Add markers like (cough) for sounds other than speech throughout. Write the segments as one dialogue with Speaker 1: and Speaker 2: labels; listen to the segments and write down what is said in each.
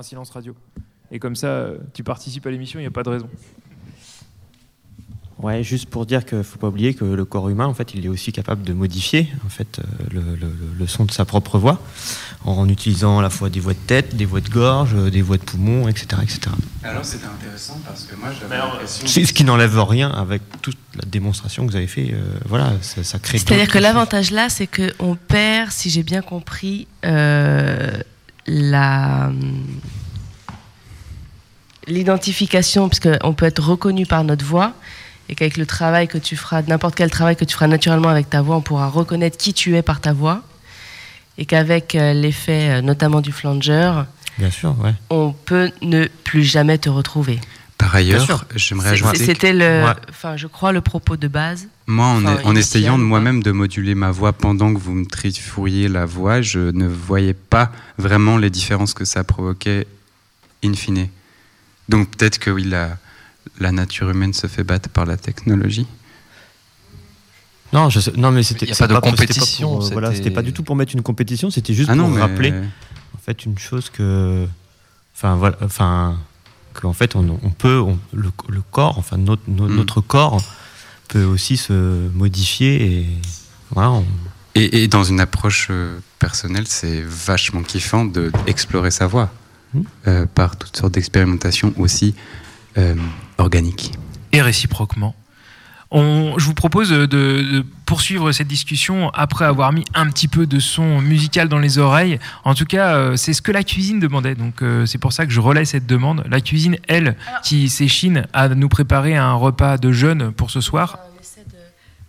Speaker 1: un silence radio. Et comme ça, tu participes à l'émission, il n'y a pas de raison.
Speaker 2: Ouais, juste pour dire qu'il ne faut pas oublier que le corps humain, en fait, il est aussi capable de modifier en fait, euh, le, le, son de sa propre voix en utilisant à la fois des voix de tête, des voix de gorge, euh, des voix de poumon, etc. etc.
Speaker 3: Alors c'était intéressant parce que moi j'avais l'impression...
Speaker 2: Ce qui n'enlève rien avec toute la démonstration que vous avez fait. Euh, voilà, ça, crée...
Speaker 4: C'est-à-dire que l'avantage là, c'est qu'on perd, si j'ai bien compris, la l'identification, puisqu'on peut être reconnu par notre voix, et qu'avec le travail que tu feras, n'importe quel travail que tu feras naturellement avec ta voix, on pourra reconnaître qui tu es par ta voix, et qu'avec euh, l'effet euh, notamment du flanger,
Speaker 2: Bien sûr,
Speaker 4: on peut ne plus jamais te retrouver.
Speaker 3: Par ailleurs, j'aimerais ajouter.
Speaker 4: C'était le, enfin, je crois le propos de base.
Speaker 3: Moi, en, essayant de moi-même de moduler ma voix pendant que vous me trifouilliez la voix, je ne voyais pas vraiment les différences que ça provoquait in fine. Donc peut-être que oui, la, la nature humaine se fait battre par la technologie
Speaker 2: non, je non, mais c'était
Speaker 5: pas de compétition.
Speaker 2: Pas voilà, c'était pas du tout pour mettre une compétition, c'était juste ah pour rappeler en fait une chose que, enfin voilà, enfin qu'en fait on, peut, le, corps, enfin notre, mm. notre corps peut aussi se modifier et voilà.
Speaker 3: Et, dans une approche euh, personnelle, c'est vachement kiffant d'explorer sa voix mm. euh, par toutes sortes d'expérimentations aussi euh, organique.
Speaker 1: Et réciproquement. On, je vous propose de, poursuivre cette discussion après avoir mis un petit peu de son musical dans les oreilles. En tout cas, euh, c'est ce que la cuisine demandait. Donc euh, c'est pour ça que je relais cette demande. La cuisine, elle, qui s'échine à nous préparer un repas de jeûne pour ce soir.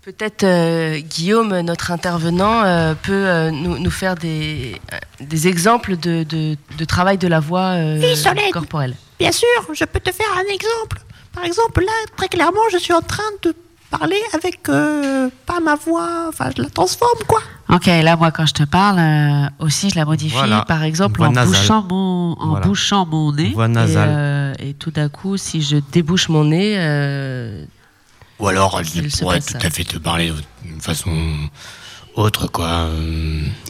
Speaker 4: Peut-être Guillaume, notre intervenant, peut nous, faire des, des exemples de, de, travail de la voix corporelle.
Speaker 6: Bien sûr, je peux te faire un exemple. Par exemple, là, très clairement, je suis en train de parler avec euh, pas ma voix, enfin, je la transforme, quoi.
Speaker 7: Ok, là, moi, quand je te parle, euh, aussi, je la modifie, par exemple, en bouchant, mon, en bouchant mon nez.
Speaker 2: Voix nasale. Et, euh,
Speaker 4: et, tout d'un coup, si je débouche mon nez.
Speaker 8: Ou alors, elle pourrait tout à fait te parler d'une façon autre, quoi.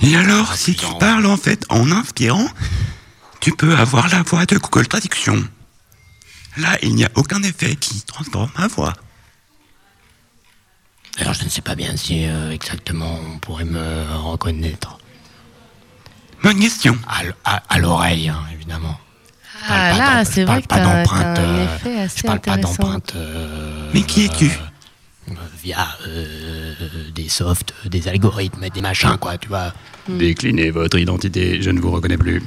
Speaker 9: Et alors, si tu parles, en fait, en inspirant tu peux avoir la voix de Google Traduction. Là, il n'y a aucun effet qui transforme ma voix.
Speaker 8: Alors, je ne sais pas bien si euh, exactement on pourrait me reconnaître.
Speaker 9: Bonne question.
Speaker 8: À, l'oreille, hein, évidemment.
Speaker 4: Ah là, c'est vrai que tu as, un euh, effet assez Je parle pas d'empreinte.
Speaker 9: Euh, Mais qui es-tu
Speaker 8: Via des softs, des algorithmes, des machins, quoi, tu vois.
Speaker 9: Déclinez votre identité, je ne vous reconnais plus.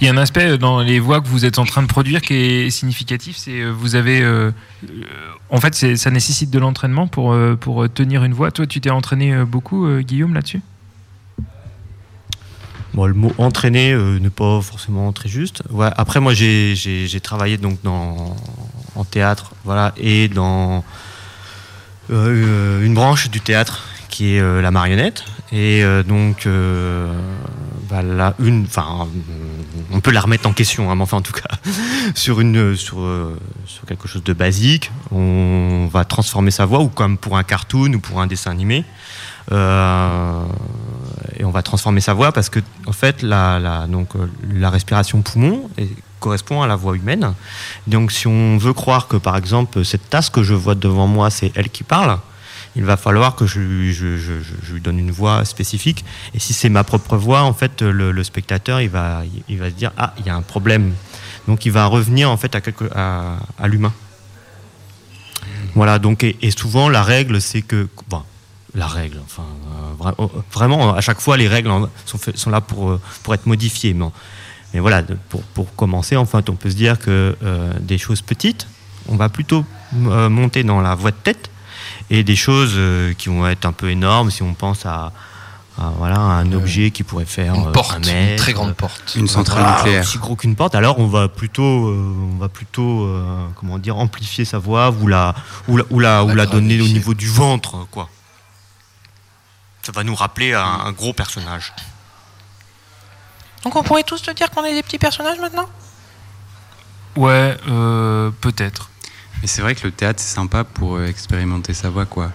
Speaker 1: Il y a un aspect dans les voix que vous êtes en train de produire qui est significatif, c'est euh, vous avez, euh, euh, en fait, ça nécessite de l'entraînement pour pour tenir une voix. Toi, tu t'es entraîné beaucoup, Guillaume, là-dessus?
Speaker 2: Bon, le mot entraîner n'est pas forcément très juste. Après, moi, j'ai travaillé donc dans, en théâtre, voilà, et dans une branche du théâtre qui est la marionnette. Et donc, bah, une, enfin, on peut la remettre en question, hein, mais enfin en tout cas, (laughs) sur, une, sur, sur quelque chose de basique, on va transformer sa voix, ou comme pour un cartoon ou pour un dessin animé, euh, et on va transformer sa voix parce que en fait la, la donc, la respiration poumon correspond à la voix humaine. Donc si on veut croire que par exemple cette tasse que je vois devant moi, c'est elle qui parle, il va falloir que je, lui donne une voix spécifique. Et si c'est ma propre voix, en fait, le, spectateur, il va, il va se dire ah, il y a un problème. Donc, il va revenir en fait à, à, l'humain. Voilà. Donc, et, souvent la règle, c'est que bon, la règle, enfin, euh, oh, vraiment, à chaque fois, les règles sont, sont là pour, euh, pour être modifiées. Mais, mais voilà, pour, pour, commencer, enfin, on peut se dire que euh, des choses petites, on va plutôt monter dans la voix de tête et des choses euh, qui vont être un peu énormes si on pense à, voilà, un objet qui pourrait faire
Speaker 5: une euh, porte, une très grande porte,
Speaker 3: une centrale nucléaire,
Speaker 2: aussi gros qu'une porte. Alors on va plutôt, euh, on va plutôt, comment dire, amplifier sa voix ou la, ou la, ou la, ou la donner au niveau du ventre, quoi. Ça va nous rappeler un, un gros personnage.
Speaker 6: Donc on pourrait tous te dire qu'on est des petits personnages maintenant?
Speaker 1: Ouais, peut-être.
Speaker 3: Mais c'est vrai que le théâtre, c'est sympa pour euh, expérimenter sa voix, quoi.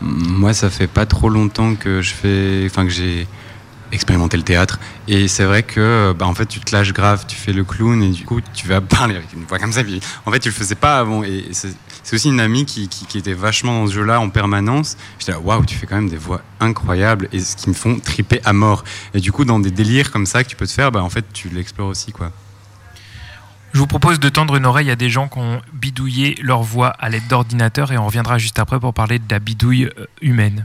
Speaker 3: Moi, ça fait pas trop longtemps que je fais, enfin que j'ai expérimenter le théâtre. Et c'est vrai que, bah, en fait, tu te lâches grave, tu fais le clown et du coup, tu vas (laughs) parler avec une voix comme ça. en fait, tu le faisais pas avant. Et c'est aussi une amie qui, qui, était vachement dans ce jeu-là en permanence. J'étais là, waouh, tu fais quand même des voix incroyables et ce qui me font triper à mort. Et du coup, dans des délires comme ça que tu peux te faire, bah, en fait, tu l'explores aussi, quoi.
Speaker 1: Je vous propose de tendre une oreille à des gens qui ont bidouillé leur voix à l'aide d'ordinateurs et on reviendra juste après pour parler de la bidouille euh, humaine.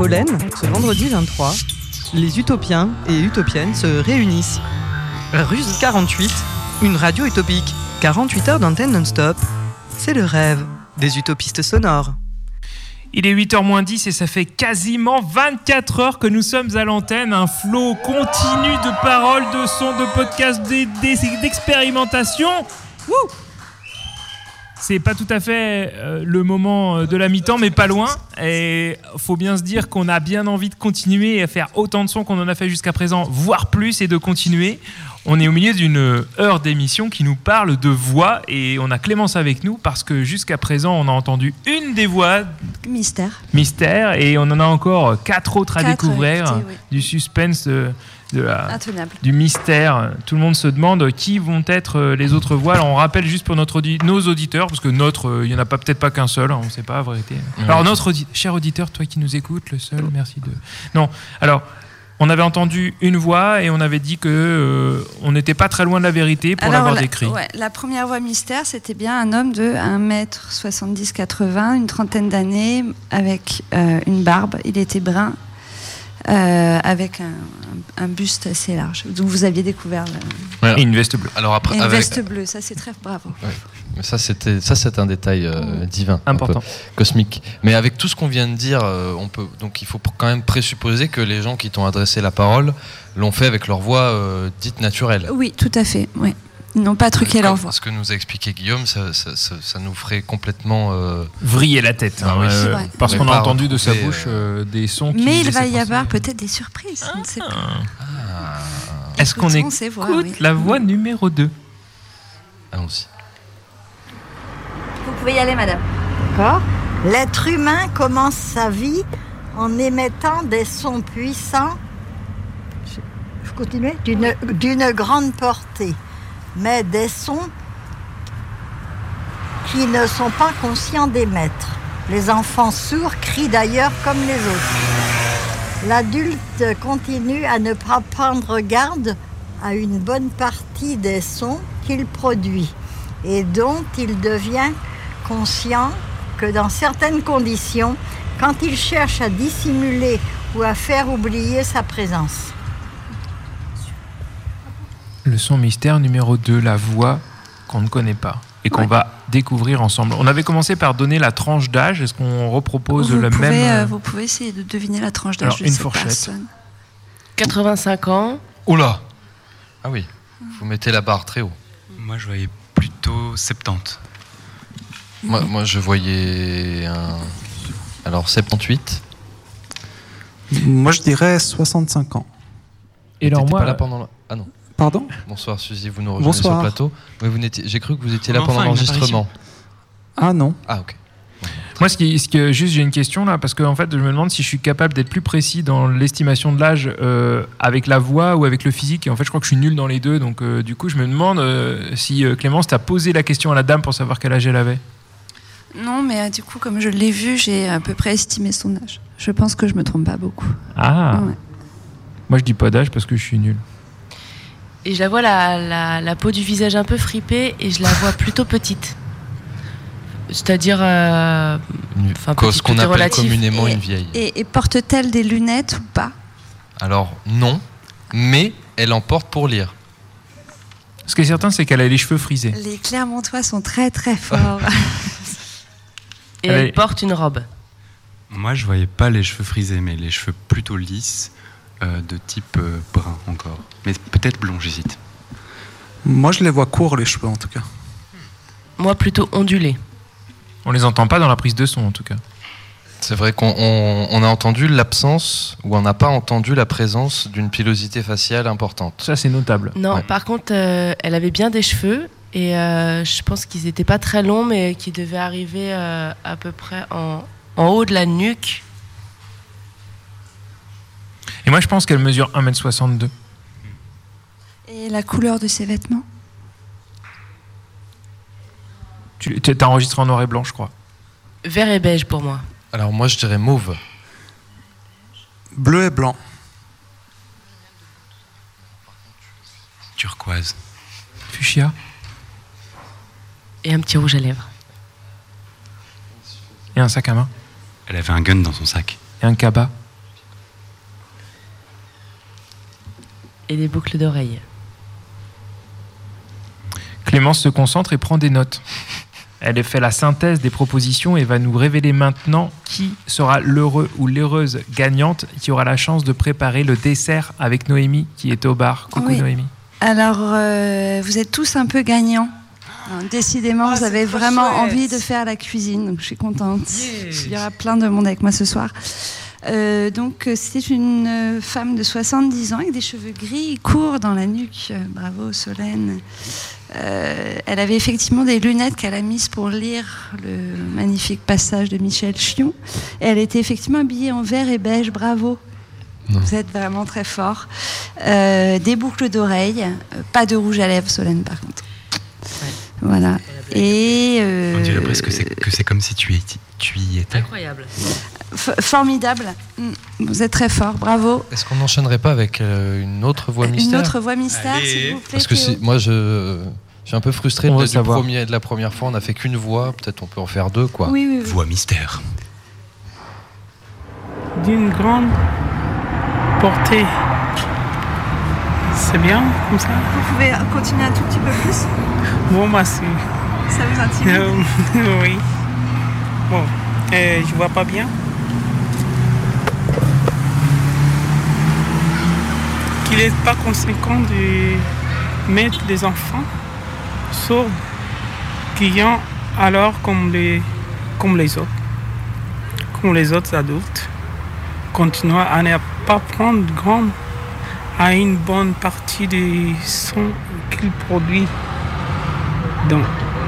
Speaker 10: Pollen, ce vendredi 23, les utopiens et utopiennes se réunissent. Ruse 48, une radio utopique. 48 heures d'antenne non-stop. C'est le rêve des utopistes sonores.
Speaker 1: Il est 8h moins 10 et ça fait quasiment 24 heures que nous sommes à l'antenne. Un flot continu de paroles, de sons, de podcasts, d'expérimentation. C'est pas tout à fait euh, le moment euh, de la mi-temps, mais pas loin. Et faut bien se dire qu'on a bien envie de continuer à faire autant de sons qu'on en a fait jusqu'à présent, voire plus, et de continuer. On est au milieu d'une heure d'émission qui nous parle de voix et on a Clémence avec nous parce que jusqu'à présent on a entendu une des voix
Speaker 11: mystère
Speaker 1: mystère et on en a encore quatre autres à découvrir du suspense de, la, du mystère. Tout le monde se demande qui vont être euh, les autres voix. Alors on rappelle juste pour notre nos auditeurs parce que notre euh, il y en a pas peut-être pas qu'un seul, hein, on ne sait pas la vérité. Alors notre cher auditeur, toi qui nous écoutes, le seul, merci de. Non, alors on avait entendu une voix et on avait dit que euh, on n'était pas très loin de la vérité pour l'avoir décrit.
Speaker 11: la première voix mystère, c'était bien un homme de 1m70-80, une trentaine d'années, avec euh, une barbe. Il était brun, euh, avec un, buste assez large. Donc vous aviez découvert.
Speaker 1: Et une veste bleue.
Speaker 11: Alors après, une veste bleue, ça c'est très bravo.
Speaker 5: Mais ça, c'était, ça, c'est un détail euh, divin,
Speaker 1: important,
Speaker 5: cosmique. Mais avec tout ce qu'on vient de dire, euh, on peut, donc il faut quand même présupposer que les gens qui t'ont adressé la parole l'ont fait avec leur voix euh, dite naturelle.
Speaker 11: Oui, tout à fait. Oui. N'ont pas truqué leur voix.
Speaker 5: Ce que nous a expliqué Guillaume, ça, ça, ça, nous ferait complètement
Speaker 1: vriller la tête, hein, ah parce qu'on a entendu de sa bouche des sons. Qui
Speaker 11: Mais il va y avoir peut-être des surprises. ne pas.
Speaker 1: Ah. Est-ce qu'on écoute la voix numéro 2
Speaker 5: Allons-y.
Speaker 11: Vous pouvez y aller, madame.
Speaker 12: D'accord. L'être humain commence sa vie en émettant des sons puissants, je continue, d'une grande portée, mais des sons qui ne sont pas conscients d'émettre. Les enfants sourds crient d'ailleurs comme les autres. L'adulte continue à ne pas prendre garde à une bonne partie des sons qu'il produit et dont il devient conscient que dans certaines conditions, quand il cherche à dissimuler ou à faire oublier sa présence.
Speaker 1: Le son mystère numéro 2, la voix qu'on ne connaît pas et qu'on va découvrir ensemble. On avait commencé par donner la tranche d'âge. Est-ce qu'on repropose le même
Speaker 11: euh, Vous pouvez essayer de deviner la tranche d'âge de une fourchette.
Speaker 4: 85 ans.
Speaker 5: Oula Ah oui, vous mettez la barre très haut.
Speaker 3: Moi, je voyais plutôt 70.
Speaker 5: Moi, je voyais un. Alors, 78
Speaker 13: Moi, je dirais 65 ans.
Speaker 5: Et alors, moi. Pas là pendant Ah non.
Speaker 13: Pardon
Speaker 5: Bonsoir, Suzy, vous nous rejoignez sur le plateau. vous J'ai cru que vous étiez là pendant l'enregistrement.
Speaker 13: Ah non.
Speaker 5: Ah, ok.
Speaker 1: Moi, ce qui, ce que, juste, j'ai une question là, parce que en fait, je me demande si je suis capable d'être plus précis dans l'estimation de l'âge euh, avec la voix ou avec le physique. Et en fait, je crois que je suis nul dans les deux. Donc, euh, du coup, je me demande euh, si Clémence t'a posé la question à la dame pour savoir quel âge elle avait.
Speaker 11: Non, mais euh, du coup, comme je l'ai vu, j'ai à peu près estimé son âge. Je pense que je me trompe pas beaucoup.
Speaker 1: Ah Moi, je dis pas d'âge parce que je suis nul.
Speaker 4: Et je la vois la, la, peau du visage un peu fripée et je la vois plutôt petite. C'est-à-dire. Euh,
Speaker 5: ce qu'on appelle communément une vieille.
Speaker 11: Et, porte-t-elle des lunettes ou pas?
Speaker 5: Alors, non, mais elle en porte pour lire.
Speaker 1: Ce qui est certain, c'est qu'elle a les cheveux frisés.
Speaker 11: Les Clermontois sont très très forts. (laughs)
Speaker 4: Et elle, porte une robe.
Speaker 3: Moi, je voyais pas les cheveux frisés, mais les cheveux plutôt lisses, de type euh, brun encore. Mais peut-être blond, j'hésite.
Speaker 13: Moi, je les vois courts, les cheveux, en tout cas.
Speaker 4: Moi, plutôt ondulés.
Speaker 1: On les entend pas dans la prise de son, en tout cas.
Speaker 5: C'est vrai qu'on a entendu l'absence ou on n'a pas entendu la présence d'une pilosité faciale importante.
Speaker 1: Ça, c'est notable.
Speaker 4: Non, par contre, euh, elle avait bien des cheveux et euh, je pense qu'ils n'étaient pas très longs, mais qui devaient arriver euh, à peu près en, en, haut de la nuque.
Speaker 1: Et moi, je pense qu'elle mesure 1m62.
Speaker 11: Et la couleur de ses vêtements?
Speaker 1: Tu as enregistré en noir et blanc, je crois.
Speaker 4: Vert et beige pour moi.
Speaker 5: Alors moi, je dirais mauve.
Speaker 13: Bleu et blanc.
Speaker 3: Turquoise.
Speaker 1: Fuchsia
Speaker 4: et un petit rouge à lèvres.
Speaker 1: Et un sac à main.
Speaker 3: Elle avait un gun dans son sac.
Speaker 1: Et un cabas.
Speaker 4: Et des boucles d'oreilles.
Speaker 1: Clémence se concentre et prend des notes. Elle fait la synthèse des propositions et va nous révéler maintenant qui sera l'heureux ou l'heureuse gagnante qui aura la chance de préparer le dessert avec Noémie qui est au bar. Coucou Noémie.
Speaker 11: Alors, euh, vous êtes tous un peu gagnants. Décidément, ah, vous avez vraiment envie de faire la cuisine, donc je suis contente. Il y aura plein de monde avec moi ce soir. Euh, donc, euh, c'était une femme de 70 ans avec des cheveux gris courts dans la nuque. Bravo, Solène. Euh, elle avait effectivement des lunettes qu'elle a mises pour lire le magnifique passage de Michel Chion. Et elle était effectivement habillée en vert et beige. Bravo. Vous êtes vraiment très fort. Euh, des boucles d'oreilles, euh, pas de rouge à lèvres, Solène, par contre. Voilà. Et
Speaker 3: On dirait presque que c'est comme si tu, tu y étais.
Speaker 4: Incroyable
Speaker 11: formidable. Mm. Vous êtes très fort, bravo.
Speaker 5: Est-ce qu'on n'enchaînerait pas avec euh, une autre voix mystère
Speaker 11: Une autre voix mystère, s'il vous plaît.
Speaker 5: Parce que si, moi, je, suis un peu frustré de, du premier, de la première fois. On n'a fait qu'une voix, peut-être on peut en faire deux, quoi.
Speaker 11: Oui, oui,
Speaker 3: Voix mystère.
Speaker 14: D'une grande portée. C'est bien comme ça?
Speaker 11: Vous pouvez continuer un tout petit peu plus?
Speaker 14: Bon, bah, c'est.
Speaker 11: Ça vous intimide? (laughs)
Speaker 14: Oui. Bon, euh, je vois pas bien. qu'il n'est pas conséquent de mettre des enfants sourds ont alors comme les, comme les autres, comme les autres adultes, continuent à ne pas prendre grand à une bonne partie des sons qu'ils produisent. Donc,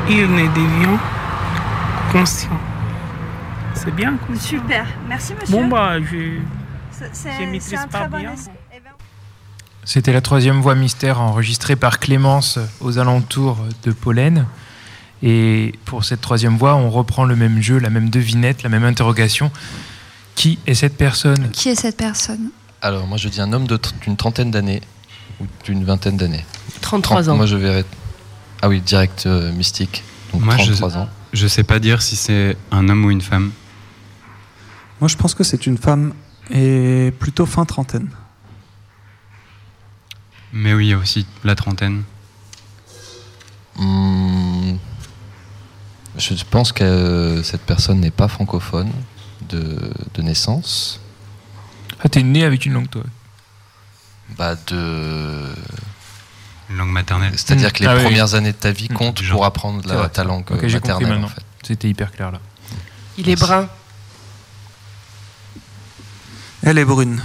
Speaker 14: ils ne deviennent conscients. C'est bien.
Speaker 11: Super, merci monsieur.
Speaker 14: Bon bah, je, je maîtrise pas bien.
Speaker 1: C'était la troisième voix mystère enregistrée par Clémence aux alentours de Pollen. Et pour cette troisième voix, on reprend le même jeu, la même devinette, la même interrogation. Qui est cette personne?
Speaker 11: Qui est cette personne?
Speaker 5: Alors, moi, je dis un homme d'une trentaine d'années ou d'une vingtaine d'années.
Speaker 4: 33 ans.
Speaker 5: Moi, je verrais. Ah oui, direct euh, mystique. Donc moi, 33
Speaker 3: je,
Speaker 5: ans.
Speaker 3: Je sais pas dire si c'est un homme ou une femme.
Speaker 13: Moi, je pense que c'est une femme et plutôt fin trentaine.
Speaker 3: Mais oui, il y a aussi la trentaine.
Speaker 5: Hmm. je pense que cette personne n'est pas francophone de, naissance.
Speaker 1: Ah, t'es né avec une langue, toi
Speaker 5: Bah, de.
Speaker 3: Une langue maternelle.
Speaker 5: C'est-à-dire hmm. que les ah premières années de ta vie hmm. comptent pour apprendre la, ta langue maternelle. En fait.
Speaker 1: C'était hyper clair là.
Speaker 4: Il est brun.
Speaker 13: Elle est brune.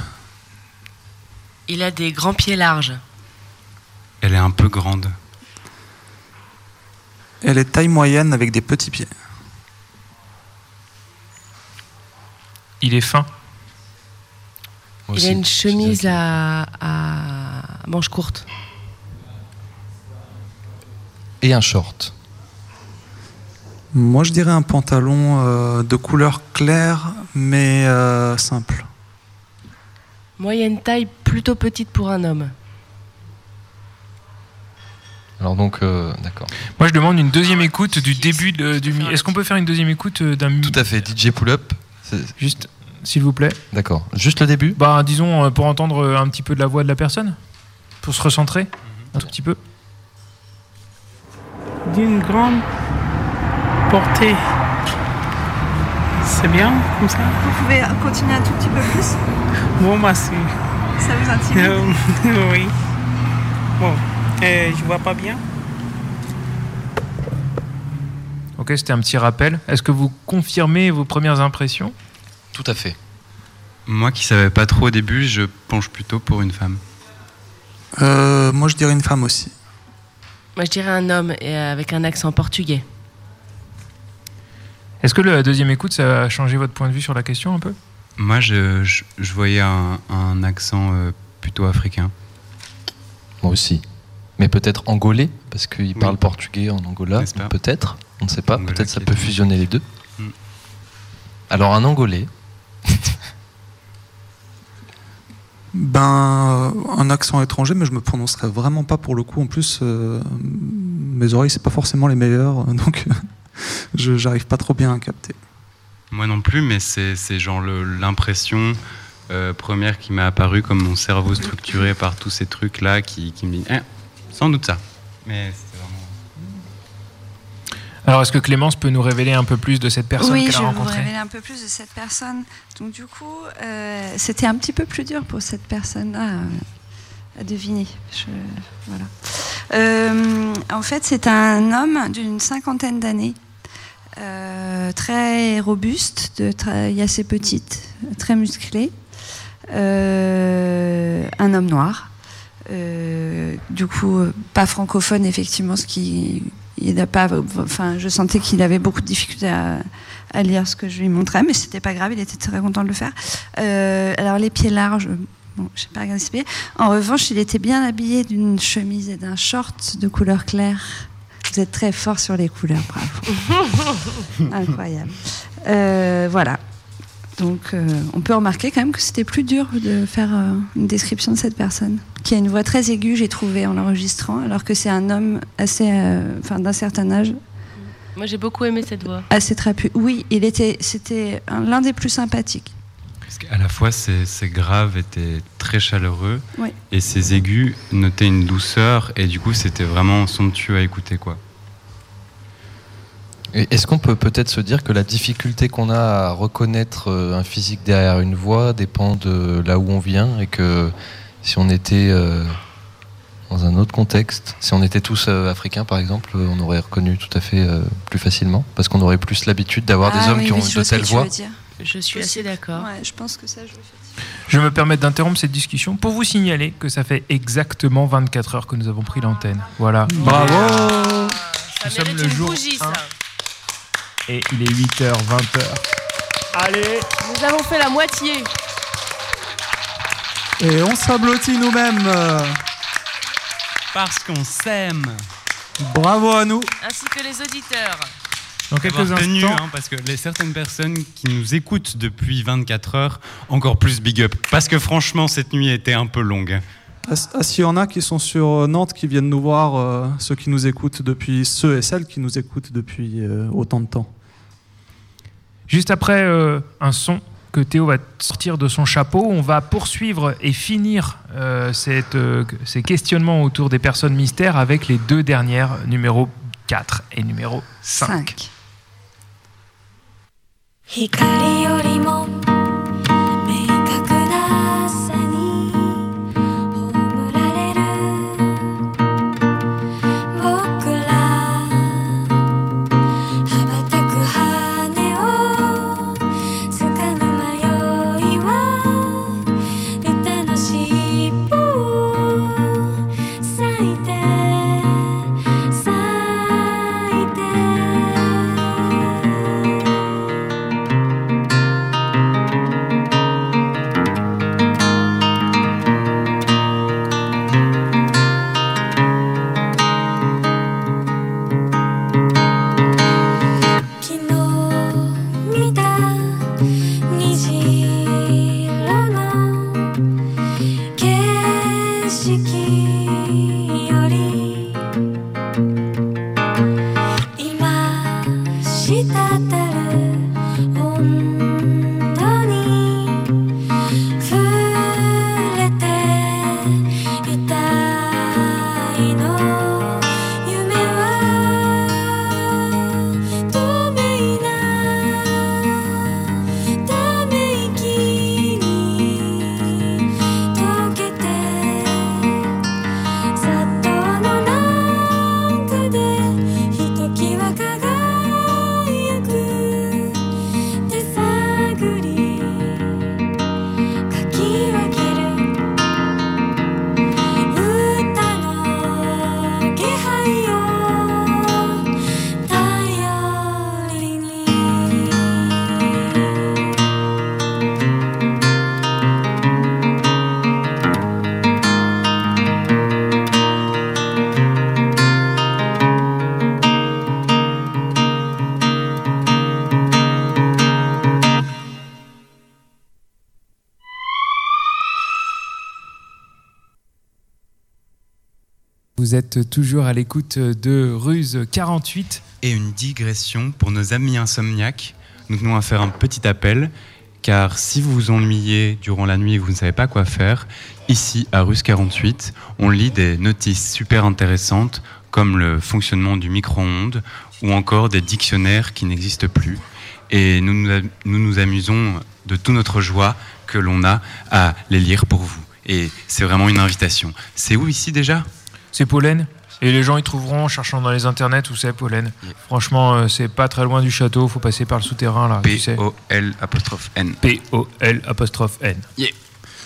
Speaker 4: Il a des grands pieds larges.
Speaker 3: Elle est un peu grande.
Speaker 13: Elle est taille moyenne avec des petits pieds.
Speaker 1: Il est fin.
Speaker 4: il a une chemise à, manches courtes.
Speaker 5: Et un short.
Speaker 13: Moi, je dirais un pantalon euh, de couleur claire, mais euh, simple.
Speaker 4: Moyenne taille, plutôt petite pour un homme.
Speaker 5: Alors donc, euh, d'accord.
Speaker 1: Moi, je demande une deuxième écoute du début de, du. Est-ce qu'on peut faire une deuxième écoute euh, d'un
Speaker 5: Tout à fait. DJ pull-up.
Speaker 1: Juste, s'il vous plaît.
Speaker 5: D'accord. Juste le début?
Speaker 1: Bah, disons euh, pour entendre un petit peu de la voix de la personne, pour se recentrer un tout petit peu.
Speaker 14: D'une grande portée. C'est bien comme ça?
Speaker 11: Vous pouvez continuer un tout petit peu plus?
Speaker 14: Bon, c'est.
Speaker 11: Ça vous intimide? (laughs)
Speaker 14: Oui. Bon. Je je vois pas bien.
Speaker 1: Ok, c'était un petit rappel. Est-ce que vous confirmez vos premières impressions?
Speaker 5: Tout à fait.
Speaker 3: Moi qui savais pas trop au début, je penche plutôt pour une femme.
Speaker 13: Euh, moi je dirais une femme aussi.
Speaker 4: Moi je dirais un homme et avec un accent portugais.
Speaker 1: Est-ce que la deuxième écoute, ça a changé votre point de vue sur la question un peu?
Speaker 3: Moi je, voyais un, accent euh, plutôt africain.
Speaker 5: Moi aussi mais peut-être angolais, parce qu'il parle portugais en Angola, peut-être, on ne sait pas, peut-être ça peut fusionner les deux. Hmm. Alors un angolais. (laughs)
Speaker 13: ben, un accent étranger, mais je me prononcerai vraiment pas pour le coup. En plus, euh, mes oreilles, c'est pas forcément les meilleures, (laughs) donc je j'arrive pas trop bien à capter.
Speaker 3: Moi non plus, mais c'est genre l'impression euh, première qui m'est apparue comme mon cerveau structuré par tous ces trucs-là qui, me dit eh, sans doute ça. Mais
Speaker 15: Alors, est-ce que Clémence peut nous révéler un peu plus de cette personne
Speaker 11: qu'elle
Speaker 15: a rencontrée
Speaker 11: Oui, je vais vous révéler un peu plus de cette personne. Donc, du coup, euh, c'était un petit peu plus dur pour cette personne-là à deviner. voilà. Euh, en fait, c'est un homme d'une cinquantaine d'années, euh, très robuste, de assez petite, très musclé, euh, un homme noir. du coup, pas francophone, effectivement, ce qui. Il n'a pas, enfin, je sentais qu'il avait beaucoup de difficultés à, lire ce que je lui montrais, mais c'était pas grave, il était très content de le faire. alors, les pieds larges, Bon, je pas regarder ses pieds. En revanche, il était bien habillé d'une chemise et d'un short de couleur claire. Vous êtes très fort sur les couleurs, bravo. (laughs) Incroyable. Euh, voilà. Donc, euh, on peut remarquer quand même que c'était plus dur de faire euh, une description de cette personne, qui a une voix très aiguë, j'ai trouvé en l'enregistrant, alors que c'est un homme assez, enfin, d'un certain âge.
Speaker 4: Moi, j'ai beaucoup aimé cette voix.
Speaker 11: Assez trapu. Oui, il était, c'était l'un des plus sympathiques.
Speaker 3: Parce qu'à la fois, ces, graves étaient très chaleureux et ces aigus notaient une douceur et du coup, c'était vraiment somptueux à écouter. quoi.
Speaker 5: Est-ce qu'on peut peut-être se dire que la difficulté qu'on a à reconnaître euh, un physique derrière une voix dépend de là où on vient et que si on était euh, dans un autre contexte, si on était tous euh, africains par exemple, on aurait reconnu tout à fait plus facilement parce qu'on aurait plus l'habitude d'avoir des ah hommes qui ont de telles voix.
Speaker 4: Je suis assez d'accord.
Speaker 11: je pense que ça joue
Speaker 15: Je me permets d'interrompre cette discussion pour vous signaler que ça fait exactement 24 heures que nous avons pris l'antenne. Voilà.
Speaker 13: Bravo
Speaker 4: Nous sommes le jour
Speaker 15: et il est 8h, 20h. Allez
Speaker 4: Nous avons fait la moitié.
Speaker 13: Et on s'ablotit nous-mêmes.
Speaker 3: Parce qu'on s'aime.
Speaker 13: Bravo à nous.
Speaker 4: Ainsi que les auditeurs
Speaker 15: dans quelques instants.
Speaker 3: Hein, parce que les certaines personnes qui nous écoutent depuis 24 heures, encore plus big up. Parce que franchement, cette nuit était un peu longue.
Speaker 13: Ah, ah S'il y en a qui sont sur euh, Nantes, qui viennent nous voir, euh, ceux qui nous écoutent depuis, ceux et celles qui nous écoutent depuis euh, autant de temps.
Speaker 15: Juste après un son que Théo va sortir de son chapeau, on va poursuivre et finir cette, ces questionnements autour des personnes mystères avec les deux dernières, numéro 4 et numéro 5. 5. 光よりも Vous êtes toujours à l'écoute de Ruse 48.
Speaker 3: Et une digression pour nos amis insomniaques. Nous tenons à faire un petit appel car si vous vous ennuyez durant la nuit et que vous ne savez pas quoi faire, ici à Russe 48, on lit des notices super intéressantes comme le fonctionnement du micro-ondes ou encore des dictionnaires qui n'existent plus. Et nous, nous nous amusons de toute notre joie que l'on a à les lire pour vous. Et c'est vraiment une invitation. C'est où ici déjà?
Speaker 1: C'est Pollen. Et les gens y trouveront en cherchant dans les internets où c'est Pollen. Franchement, euh, c'est pas très loin du château, faut passer par le souterrain là.
Speaker 3: P-O-L apostrophe N.
Speaker 1: P-O-L apostrophe N.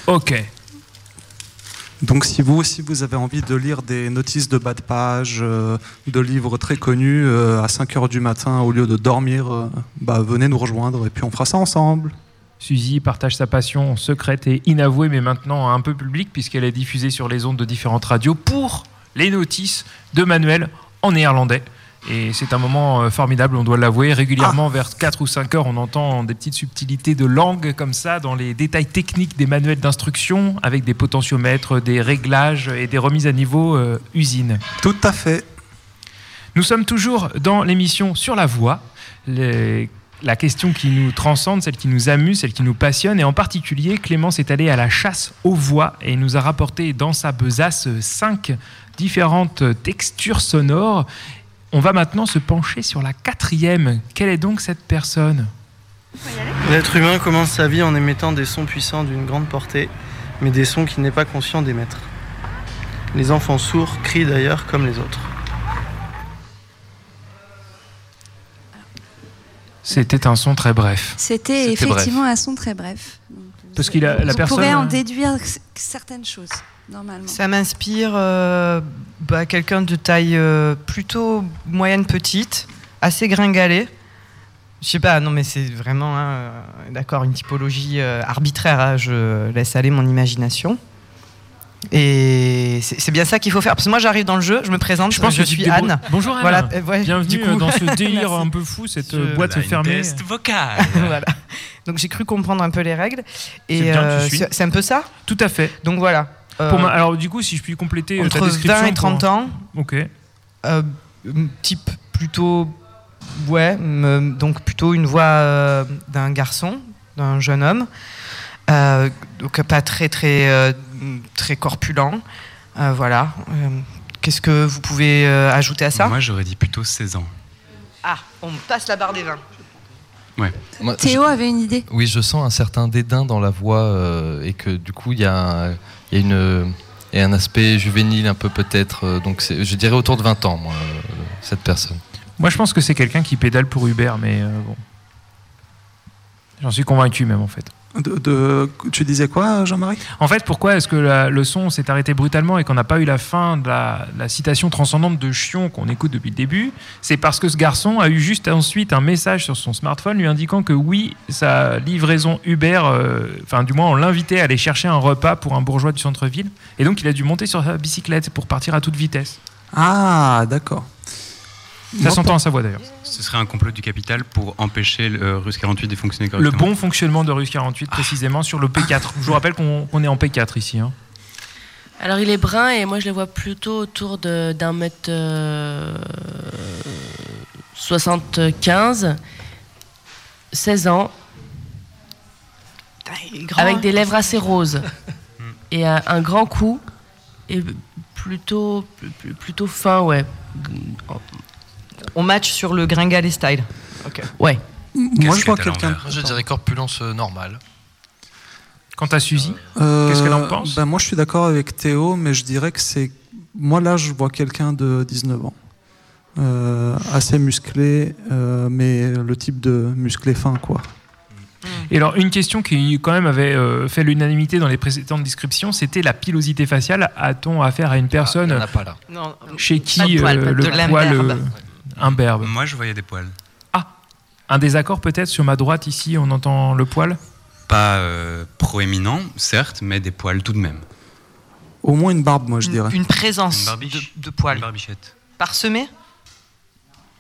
Speaker 1: Ok.
Speaker 13: Donc si vous aussi vous avez envie de lire des notices de bas de page, euh, de livres très connus euh, à 5 heures du matin au lieu de dormir, bah, venez nous rejoindre et puis on fera ça ensemble.
Speaker 1: Suzy partage sa passion secrète et inavouée, mais maintenant un peu publique, puisqu'elle est diffusée sur les ondes de différentes radios pour les notices de Manuel en néerlandais. Et c'est un moment euh, formidable, on doit l'avouer. Régulièrement, vers 4 ou 5 heures, on entend des petites subtilités de langue comme ça, dans les détails techniques des manuels d'instruction, avec des potentiomètres, des réglages et des remises à niveau euh, usine.
Speaker 13: Tout à fait.
Speaker 1: Nous sommes toujours dans l'émission Sur la voie. Les la question qui nous transcende, celle qui nous amuse, celle qui nous passionne. Et en particulier, Clémence est allée à la chasse aux voix et nous a rapporté dans sa besace cinq différentes textures sonores. On va maintenant se pencher sur la quatrième. Quelle est donc cette personne?
Speaker 16: L'être humain commence sa vie en émettant des sons puissants d'une grande portée, mais des sons qu'il n'est pas conscient d'émettre. Les enfants sourds crient d'ailleurs comme les autres.
Speaker 1: C'était un son très bref.
Speaker 11: C'était effectivement un son très bref.
Speaker 1: Parce qu'il a la
Speaker 11: On
Speaker 1: personne.
Speaker 11: pourrait en déduire certaines choses normalement.
Speaker 10: Ça m'inspire euh, bah, quelqu'un de taille euh, plutôt moyenne petite, assez gringalé. Je sais pas, non mais c'est vraiment, hein, euh, d'accord, une typologie arbitraire. hein, je laisse aller mon imagination. Et c'est bien ça qu'il faut faire. Parce que moi, j'arrive dans le jeu, je me présente, je,
Speaker 1: pense que tu
Speaker 10: suis Anne.
Speaker 1: Bonjour Anne.
Speaker 10: Voilà, euh, ouais,
Speaker 1: Bienvenue
Speaker 10: coup.
Speaker 1: dans ce (laughs) délire un peu fou, cette
Speaker 10: Je-
Speaker 1: euh, boîte fermée.
Speaker 10: test
Speaker 3: vocal. (laughs)
Speaker 10: voilà. Donc j'ai cru comprendre un peu les règles.
Speaker 1: C'est
Speaker 10: Et euh, c'est un peu ça?
Speaker 1: Tout à fait.
Speaker 10: Donc voilà.
Speaker 1: Pour
Speaker 10: Euh,
Speaker 1: ma- Alors du coup, si je puis compléter euh, ta
Speaker 10: entre
Speaker 1: description
Speaker 10: 20 et
Speaker 1: pour-
Speaker 10: 30 ans.
Speaker 1: Ok.
Speaker 10: Euh, type plutôt. Ouais, me- donc plutôt une voix euh, d'un garçon, d'un jeune homme. Euh, donc pas très, très, euh, très corpulent. Euh, voilà. Euh, Qu'est-ce que vous pouvez euh, ajouter à ça?
Speaker 3: Moi, j'aurais dit plutôt 16 ans.
Speaker 10: Ah, on passe la barre des 20.
Speaker 3: Ouais.
Speaker 5: Moi,
Speaker 11: Théo avait une idée.
Speaker 5: Oui, je sens un certain dédain dans la voix euh, et que du coup, il y, a y une, il y a un aspect juvénile un peu peut-être. euh, donc, je dirais autour de 20 ans, moi, euh, cette personne.
Speaker 1: Moi, je pense que c'est quelqu'un qui pédale pour Uber, mais euh, bon. J'en suis convaincu même en fait.
Speaker 13: De, de- tu disais quoi, Jean-Marie?
Speaker 1: En fait, pourquoi est-ce que la- le son s'est arrêté brutalement et qu'on n'a pas eu la fin de la, la citation transcendante de Chion qu'on écoute depuis le début? C'est parce que ce garçon a eu juste ensuite un message sur son smartphone lui indiquant que oui, sa livraison Uber, euh, enfin du moins on l'invitait à aller chercher un repas pour un bourgeois du centre-ville. Et donc il a dû monter sur sa bicyclette pour partir à toute vitesse.
Speaker 13: Ah, d'accord.
Speaker 1: Ça s'entend à sa voix d'ailleurs.
Speaker 3: Ce serait un complot du capital pour empêcher le euh, Russe 48 de fonctionner
Speaker 1: Le
Speaker 3: correctement.
Speaker 1: bon fonctionnement de Rus 48 précisément sur le P4. Je vous (laughs) rappelle qu'on est en P4 ici. hein.
Speaker 4: Alors il est brun et moi je le vois plutôt autour de- d'un mètre euh, 75, 16 ans, avec des lèvres assez roses (laughs) et un, un grand cou et plutôt pl- plutôt fin ouais.
Speaker 10: On match sur le gringalet style. Ok.
Speaker 4: Ouais.
Speaker 13: Moi, je vois quelqu'un.
Speaker 5: Je dirais corpulence euh, normale.
Speaker 1: Quant à Suzy,
Speaker 13: Euh,
Speaker 1: qu'est-ce qu'elle en pense
Speaker 13: ben, Moi, je suis d'accord avec Théo, mais je dirais que c'est. Moi, là, je vois quelqu'un de 19 ans. Euh, assez musclé, euh, mais le type de musclé fin, quoi.
Speaker 1: Et alors, une question qui, quand même, avait euh, fait l'unanimité dans les précédentes descriptions, c'était la pilosité faciale. A-t-on affaire à une personne
Speaker 5: Ah, il y en a pas là.
Speaker 1: Chez
Speaker 10: pas
Speaker 1: qui
Speaker 10: de poil,
Speaker 1: euh,
Speaker 10: pas de
Speaker 1: le
Speaker 10: l'imberbe.
Speaker 1: poil euh, imberbe
Speaker 3: Moi, je voyais des poils.
Speaker 1: Un désaccord peut-être sur ma droite ici, on entend le poil?
Speaker 3: Pas euh, proéminent, certes, mais des poils tout de même.
Speaker 13: Au moins une barbe, moi, je dirais.
Speaker 10: Une présence
Speaker 3: Une
Speaker 10: de, poils.
Speaker 3: Une barbichette.
Speaker 10: Parsemé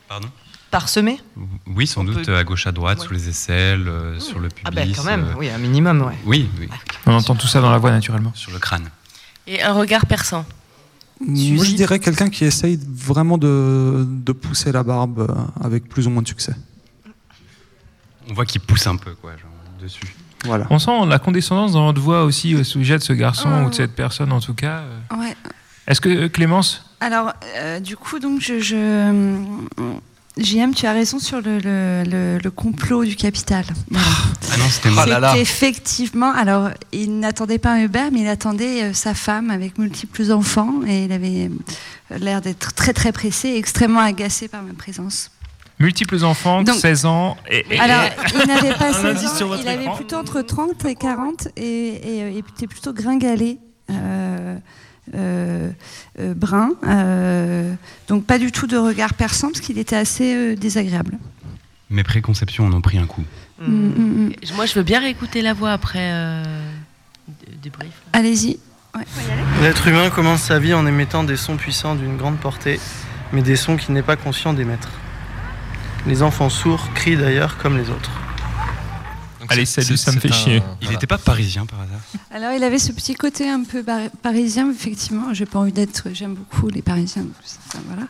Speaker 3: Pardon?
Speaker 10: Parsemé
Speaker 3: Oui, sans doute
Speaker 10: peut-
Speaker 3: à gauche, à droite, sous les aisselles, euh, sur le pubis.
Speaker 10: Ah ben quand même,
Speaker 3: euh,
Speaker 10: oui, un minimum, ouais.
Speaker 3: Oui, oui.
Speaker 1: On entend tout ça dans la voix naturellement.
Speaker 3: Sur le crâne.
Speaker 4: Et un regard perçant.
Speaker 13: Moi, je dirais quelqu'un qui essaye vraiment de, de pousser la barbe euh, avec plus ou moins de succès.
Speaker 3: On voit qu'il pousse un peu, quoi, genre, dessus.
Speaker 13: Voilà.
Speaker 1: On sent la condescendance dans votre voix aussi au sujet de ce garçon ou de cette personne en tout cas.
Speaker 11: Ouais.
Speaker 1: Est-ce que Clémence?
Speaker 11: Alors, euh, du coup, donc, je, je, JM, tu as raison sur le, le, le, complot du capital. Voilà.
Speaker 3: Ah non, c'était
Speaker 11: moi. C'était effectivement. Alors, il n'attendait pas un Uber, mais il attendait euh, sa femme avec multiples enfants et il avait euh, l'air d'être très très pressé, et extrêmement agacé par ma présence.
Speaker 1: Multiples enfants,
Speaker 11: Donc,
Speaker 1: 16 ans. Et, et-
Speaker 11: Alors, il n'avait pas (laughs)
Speaker 1: Un
Speaker 11: 16
Speaker 1: indice sur
Speaker 11: ans,
Speaker 1: votre
Speaker 11: il avait
Speaker 1: écran.
Speaker 11: plutôt entre 30 et 40 et, était plutôt gringalé. Euh, brun, euh, donc pas du tout de regard perçant parce qu'il était assez euh, désagréable.
Speaker 3: Mes préconceptions en ont pris un coup.
Speaker 11: Mm, mm, mm.
Speaker 4: Moi, je veux bien réécouter la voix après euh, débrief.
Speaker 11: Allez-y. Ouais.
Speaker 16: L'être humain commence sa vie en émettant des sons puissants d'une grande portée, mais des sons qu'il n'est pas conscient d'émettre. Les enfants sourds crient d'ailleurs comme les autres.
Speaker 1: Allez, salut, ça me fait chier.
Speaker 3: Il n'était pas parisien par hasard?
Speaker 11: Alors il avait ce petit côté un peu parisien, effectivement. J'ai pas envie d'être. J'aime beaucoup les Parisiens. donc ça, ça, voilà.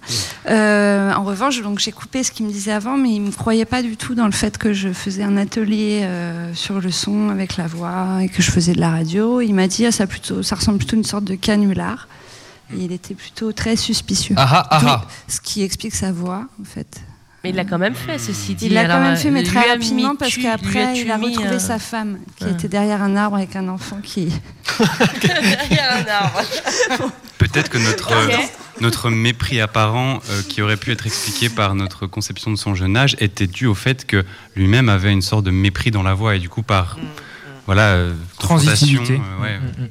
Speaker 11: Euh, en revanche, donc j'ai coupé ce qu'il me disait avant, mais il me croyait pas du tout dans le fait que je faisais un atelier euh, sur le son avec la voix et que je faisais de la radio. Il m'a dit ah, ça plutôt, ça ressemble plutôt à une sorte de canular. Et il était plutôt très suspicieux.
Speaker 5: Ah ah, ah.
Speaker 11: Ce qui explique sa voix, en fait.
Speaker 4: Mais il l'a quand même fait, ceci dit.
Speaker 11: Il l'a quand même fait, mais
Speaker 4: lui
Speaker 11: très rapidement, parce qu'après, il a retrouvé
Speaker 4: euh,
Speaker 11: sa femme, qui était derrière un arbre avec un enfant qui. (laughs)
Speaker 4: Derrière un arbre.
Speaker 3: Peut-être que notre, euh, notre mépris apparent, euh, qui aurait pu être expliqué par notre conception de son jeune âge, était dû au fait que lui-même avait une sorte de mépris dans la voix et du coup par voilà euh,
Speaker 1: Transitivité.
Speaker 3: confrontation, euh, ouais.
Speaker 1: Mm, mm.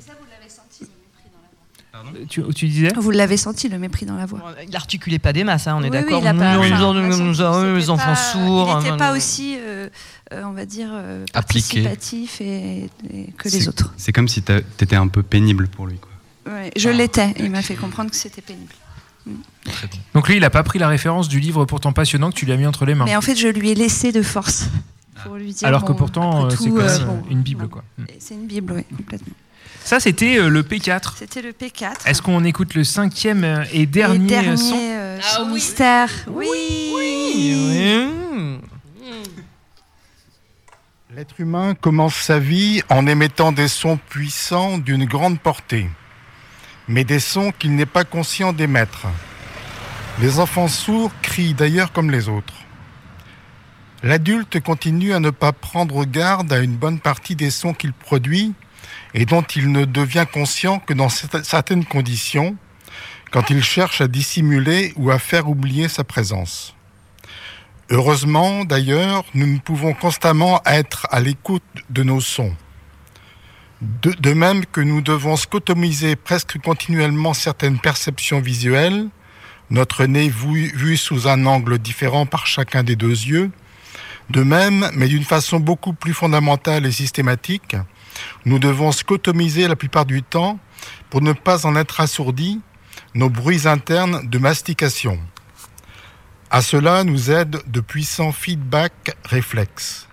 Speaker 1: Tu, tu disais
Speaker 11: Vous l'avez senti, le mépris dans la voix.
Speaker 10: Il articulait pas des masses, hein, on est
Speaker 11: Oui, oui,
Speaker 10: d'accord.
Speaker 11: il a pas-
Speaker 10: Nous,
Speaker 11: enfin,
Speaker 10: les enfants sourds.
Speaker 11: Il n'était pas aussi, euh, euh, on va dire, euh,
Speaker 3: Appliqué.
Speaker 11: participatif et, et que les autres.
Speaker 3: C'est comme si tu étais un peu pénible pour lui. Quoi.
Speaker 11: Ouais, je l'étais. Il m'a fait comprendre que c'était pénible.
Speaker 1: Donc lui, il n'a pas pris la référence du livre pourtant passionnant que tu lui as mis entre les mains.
Speaker 11: Mais en fait, je lui ai laissé de force. Pour lui dire,
Speaker 1: Alors que pourtant, c'est
Speaker 11: euh, bon,
Speaker 1: une Bible. quoi.
Speaker 11: C'est une Bible, oui, complètement.
Speaker 1: Ça, c'était euh, le P4.
Speaker 11: C'était le P4.
Speaker 1: Est-ce qu'on écoute le cinquième euh, et dernier,
Speaker 11: Et dernier
Speaker 1: son
Speaker 11: euh, son mystère. Oui.
Speaker 17: L'être humain commence sa vie en émettant des sons puissants d'une grande portée, mais des sons qu'il n'est pas conscient d'émettre. Les enfants sourds crient d'ailleurs comme les autres. L'adulte continue à ne pas prendre garde à une bonne partie des sons qu'il produit et dont il ne devient conscient que dans certa- certaines conditions, quand il cherche à dissimuler ou à faire oublier sa présence. Heureusement, d'ailleurs, nous ne pouvons constamment être à l'écoute de nos sons. De, même que nous devons scotomiser presque continuellement certaines perceptions visuelles, notre nez vu sous un angle différent par chacun des deux yeux, de même, mais d'une façon beaucoup plus fondamentale et systématique, nous devons scotomiser la plupart du temps, pour ne pas en être assourdis, nos bruits internes de mastication. À cela nous aident de puissants feedbacks réflexes.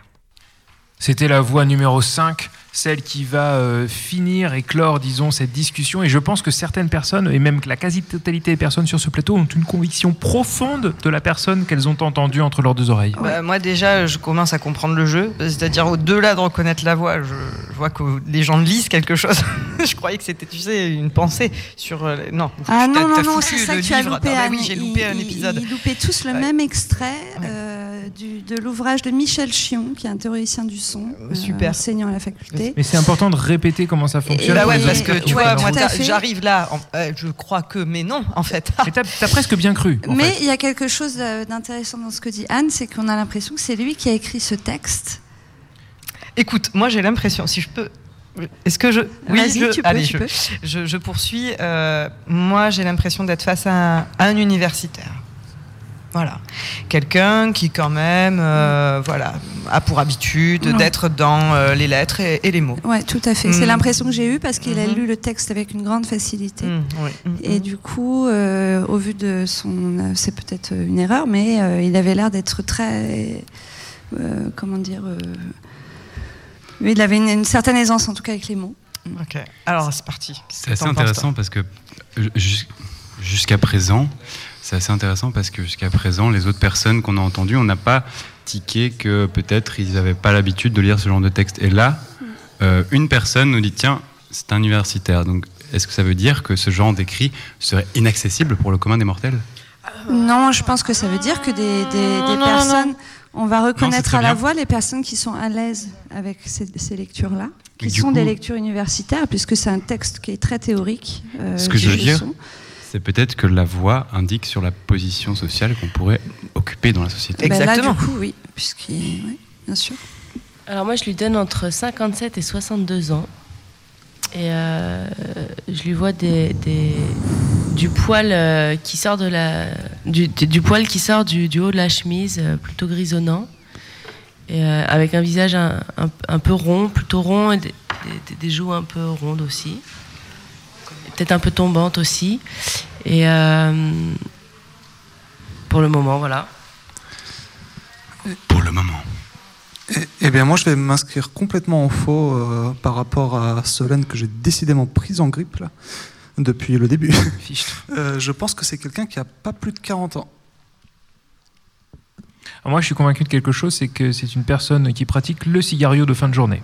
Speaker 1: C'était la voix numéro 5, celle qui va euh, finir et clore, disons, cette discussion. Et je pense que certaines personnes, et même que la quasi-totalité des personnes sur ce plateau, ont une conviction profonde de la personne qu'elles ont entendue entre leurs deux oreilles.
Speaker 10: Bah, moi déjà, je commence à comprendre le jeu. C'est-à-dire au-delà de reconnaître la voix, je, je vois que les gens lisent quelque chose. (laughs) je croyais que c'était, tu sais, une pensée sur. euh, les- non.
Speaker 11: Ah non, non, non, c'est ça que tu as loupé,
Speaker 10: Non, oui, j'ai loupé
Speaker 11: Ils-
Speaker 10: un épisode.
Speaker 11: Ils loupaient tous le même extrait euh, du- de l'ouvrage de Michel Chion, qui est un théoricien du son, euh,
Speaker 10: super.
Speaker 11: enseignant à la faculté.
Speaker 1: Mais c'est important de répéter comment ça fonctionne.
Speaker 10: Bah ouais, parce que tu vois, moi, j'arrive là, en- euh, je crois que, mais non, en fait.
Speaker 1: Mais t'as as presque bien cru.
Speaker 11: Mais il y a quelque chose euh, d'intéressant dans ce que dit Anne, c'est qu'on a l'impression que c'est lui qui a écrit ce texte.
Speaker 10: Écoute, moi j'ai l'impression, si je peux. Est-ce que je.
Speaker 11: Vas-y,
Speaker 10: je,
Speaker 11: tu peux,
Speaker 10: allez,
Speaker 11: tu
Speaker 10: je,
Speaker 11: peux.
Speaker 10: je- je poursuis. Euh, moi j'ai l'impression d'être face à un, à un universitaire. Voilà. Quelqu'un qui, quand même, euh, voilà, a pour habitude
Speaker 11: Ouais.
Speaker 10: d'être dans euh, les lettres et, et les mots.
Speaker 11: Ouais, tout à fait. C'est
Speaker 10: Mm.
Speaker 11: l'impression que j'ai eue parce qu'il a
Speaker 10: Mhm.
Speaker 11: lu le texte avec une grande facilité.
Speaker 10: Mm, oui, mm,
Speaker 11: Et
Speaker 10: mm.
Speaker 11: du coup, euh, au vu de son, c'est peut-être une erreur, mais euh, il avait l'air d'être très, euh, comment dire, euh, il avait une, une certaine aisance en tout cas avec les mots.
Speaker 10: Ok. Alors c'est parti.
Speaker 3: C'est assez intéressant parce que jusqu'à présent, c'est assez intéressant parce que jusqu'à présent, les autres personnes qu'on a entendues, on n'a pas tiqué que peut-être ils n'avaient pas l'habitude de lire ce genre de texte. Et là, euh, une personne nous dit tiens, c'est un universitaire. Donc, est-ce que ça veut dire que ce genre d'écrit serait inaccessible pour le commun des mortels?
Speaker 11: Non, je pense que ça veut dire que des, des, personnes. On va reconnaître à la voix les personnes qui sont à l'aise avec ces, lectures-là, qui sont des lectures universitaires, puisque c'est un texte qui est très théorique.
Speaker 3: Euh, ce que je veux dire, c'est peut-être que la voix indique sur la position sociale qu'on pourrait occuper dans la société.
Speaker 11: Exactement. du coup, oui, puisqu'il, oui, bien sûr.
Speaker 4: Alors moi, je lui donne entre 57 et 62 ans. Et euh, je lui vois des, du poil euh, qui sort de la du, poil qui sort du, haut de la chemise, euh, plutôt grisonnant, et avec un visage un, un, peu rond, plutôt rond, et des, des, joues un peu rondes aussi, peut-être un peu tombantes aussi. Et pour le moment, voilà.
Speaker 3: Pour le moment.
Speaker 13: Eh, eh bien, moi, je vais m'inscrire complètement en faux euh, par rapport à Solène que j'ai décidément prise en grippe là, depuis le début. (laughs) Euh, je pense que c'est quelqu'un qui a pas plus de 40 ans.
Speaker 1: moi, je suis convaincu de quelque chose, c'est que c'est une personne qui pratique le cigario de fin de journée.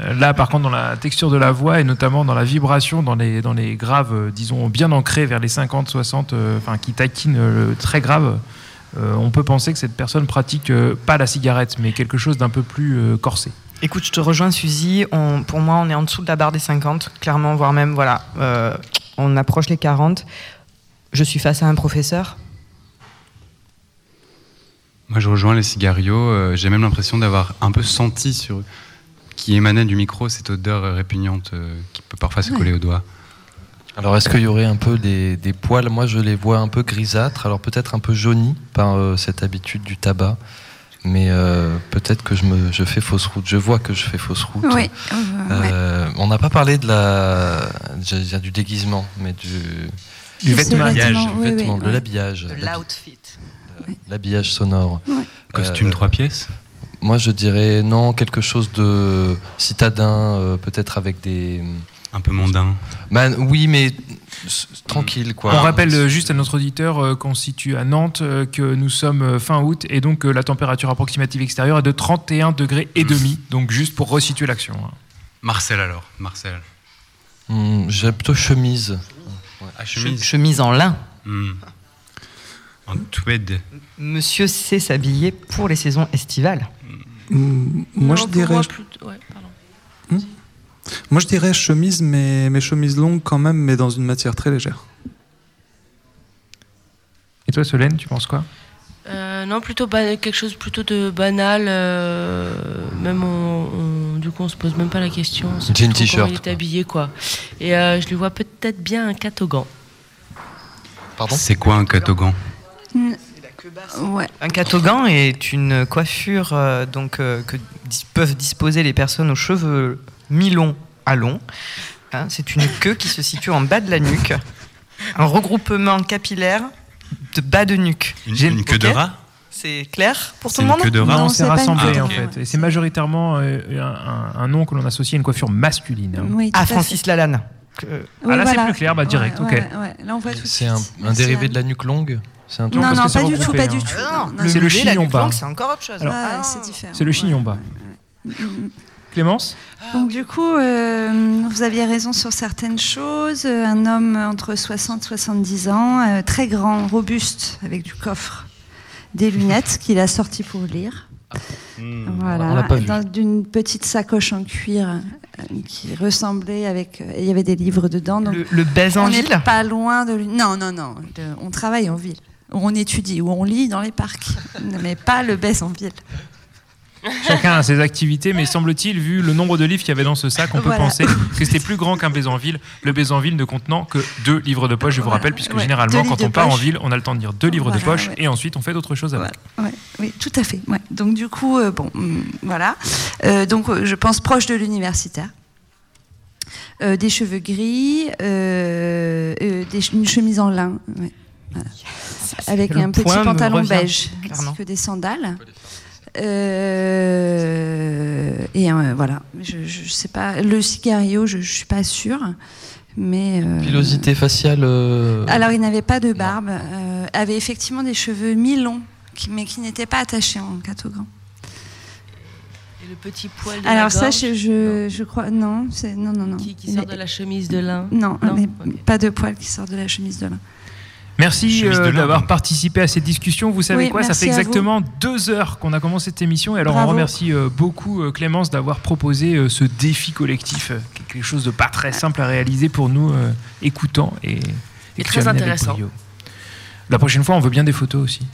Speaker 1: Euh, là, par contre, dans la texture de la voix et notamment dans la vibration, dans les, dans les graves, disons, bien ancrés vers les 50, 60, enfin, qui taquinent très grave, euh, on peut penser que cette personne pratique euh, pas la cigarette, mais quelque chose d'un peu plus euh, corsé.
Speaker 10: Écoute, je te rejoins, Suzy. pour moi, on est en dessous de la barre des 50, clairement, voire même, voilà, on approche les 40. Je suis face à un professeur.
Speaker 3: Moi, je rejoins les cigarios. J'ai même l'impression d'avoir un peu senti sur qui émanait du micro cette odeur répugnante qui peut parfois se coller aux doigts.
Speaker 5: Alors, est-ce qu'il y aurait un peu des, poils? Moi, je les vois un peu grisâtres, alors peut-être un peu jaunis par euh, cette habitude du tabac. Mais euh, peut-être que je, me, je fais fausse route. Je vois que je fais fausse route.
Speaker 11: Oui.
Speaker 5: Euh, on n'a pas parlé de la, du déguisement, mais du,
Speaker 1: du vêtement,
Speaker 5: de l'habillage.
Speaker 10: De l'outfit.
Speaker 5: L'habillage sonore.
Speaker 3: Costume trois pièces
Speaker 5: Moi, je dirais non, quelque chose de citadin, peut-être avec des
Speaker 3: un peu mondain.
Speaker 5: Ben, oui, mais tranquille. Quoi.
Speaker 1: On rappelle juste à notre auditeur euh, qu'on se situe à Nantes, euh, que nous sommes euh, fin août et donc la température approximative extérieure est de 31 degrés et demi. Donc juste pour resituer l'action. Hein.
Speaker 3: Marcel alors, Marcel.
Speaker 5: Hmm, j'ai plutôt chemise.
Speaker 10: Ah, chemise. chemise en lin.
Speaker 3: Hmm. En tweed.
Speaker 10: Monsieur sait s'habiller pour les saisons estivales.
Speaker 13: Hmm, moi, je dirais. Ouais, pardon. Moi, je dirais chemise, mais, mes chemises longues quand même, mais dans une matière très légère.
Speaker 1: Et toi, Solène, tu penses quoi?
Speaker 4: Euh, Non, plutôt quelque chose plutôt de banal. Euh, même on, du coup, on se pose même pas la question.
Speaker 5: Jean t-shirt.
Speaker 4: Il est habillé, quoi. Et euh, je lui vois peut-être bien un catogan.
Speaker 3: Pardon? C'est quoi un catogan?
Speaker 11: Ouais.
Speaker 10: Un catogan est une coiffure donc que peuvent disposer les personnes aux cheveux mi-long à long. Hein, c'est une queue qui se situe en bas de la nuque. Un regroupement capillaire de bas de nuque.
Speaker 3: Une, queue de rat
Speaker 10: c'est clair pour tout le monde
Speaker 3: une queue de rat
Speaker 1: Non, c'est rassemblé en fait. Et c'est majoritairement euh, un, nom que l'on associe à une coiffure masculine.
Speaker 10: Hein. ah, Francis Lalanne.
Speaker 1: ah là, c'est plus clair, bah, direct, ok.
Speaker 5: c'est un, dérivé de la nuque longue
Speaker 11: un non, non, pas du tout, pas du tout.
Speaker 1: C'est le chignon bas.
Speaker 10: C'est encore autre chose.
Speaker 11: c'est différent.
Speaker 1: C'est le chignon bas. Clémence
Speaker 11: Donc du coup, euh, vous aviez raison sur certaines choses. Un homme entre 60 et 70 ans, euh, très grand, robuste, avec du coffre, des lunettes qu'il a sorti pour lire. Hmm. Voilà, dans une petite sacoche en cuir euh, qui ressemblait avec. il y avait des livres dedans. Donc
Speaker 10: le, le en ville?
Speaker 11: Pas loin de. Non, non, non. on travaille en ville. On étudie ou on lit dans les parcs, (laughs) mais pas le baise en ville.
Speaker 1: Chacun a ses activités, mais semble-t-il, vu le nombre de livres qu'il y avait dans ce sac, on peut penser que c'était plus grand qu'un Bézanville. Le Bézanville ne contenant que deux livres de poche, je vous rappelle, puisque généralement, quand on part en ville, on a le temps de dire deux livres de poche et ensuite on fait d'autres choses avec.
Speaker 11: oui, tout à fait. Donc du coup, euh, bon, mm, voilà. Euh, donc euh, je pense proche de l'universitaire. des cheveux gris, une chemise en lin, avec un petit pantalon beige, que des sandales. Euh, et euh, voilà, je, je, sais pas. Le cigario, je, je suis pas sûre. Mais,
Speaker 5: Pilosité faciale
Speaker 11: Alors, il n'avait pas de barbe, avait effectivement des cheveux mi-longs, mais qui n'étaient pas attachés en catogan.
Speaker 4: Et le petit poil de
Speaker 11: Alors,
Speaker 4: la
Speaker 11: ça,
Speaker 4: gorge,
Speaker 11: je, je, crois. Non, c'est non, non, non.
Speaker 4: Qui, qui sort de la chemise de lin
Speaker 11: Non, mais pas de poil qui sort de la chemise de lin.
Speaker 1: Merci euh, d'avoir participé à cette discussion. Vous savez
Speaker 11: Oui,
Speaker 1: quoi Ça fait exactement deux heures qu'on a commencé cette émission. Et alors, on remercie euh, beaucoup euh, Clémence d'avoir proposé euh, ce défi collectif, euh, quelque chose de pas très simple à réaliser pour nous euh, écoutants et,
Speaker 4: très intéressant.
Speaker 1: La prochaine fois, on veut bien des photos aussi.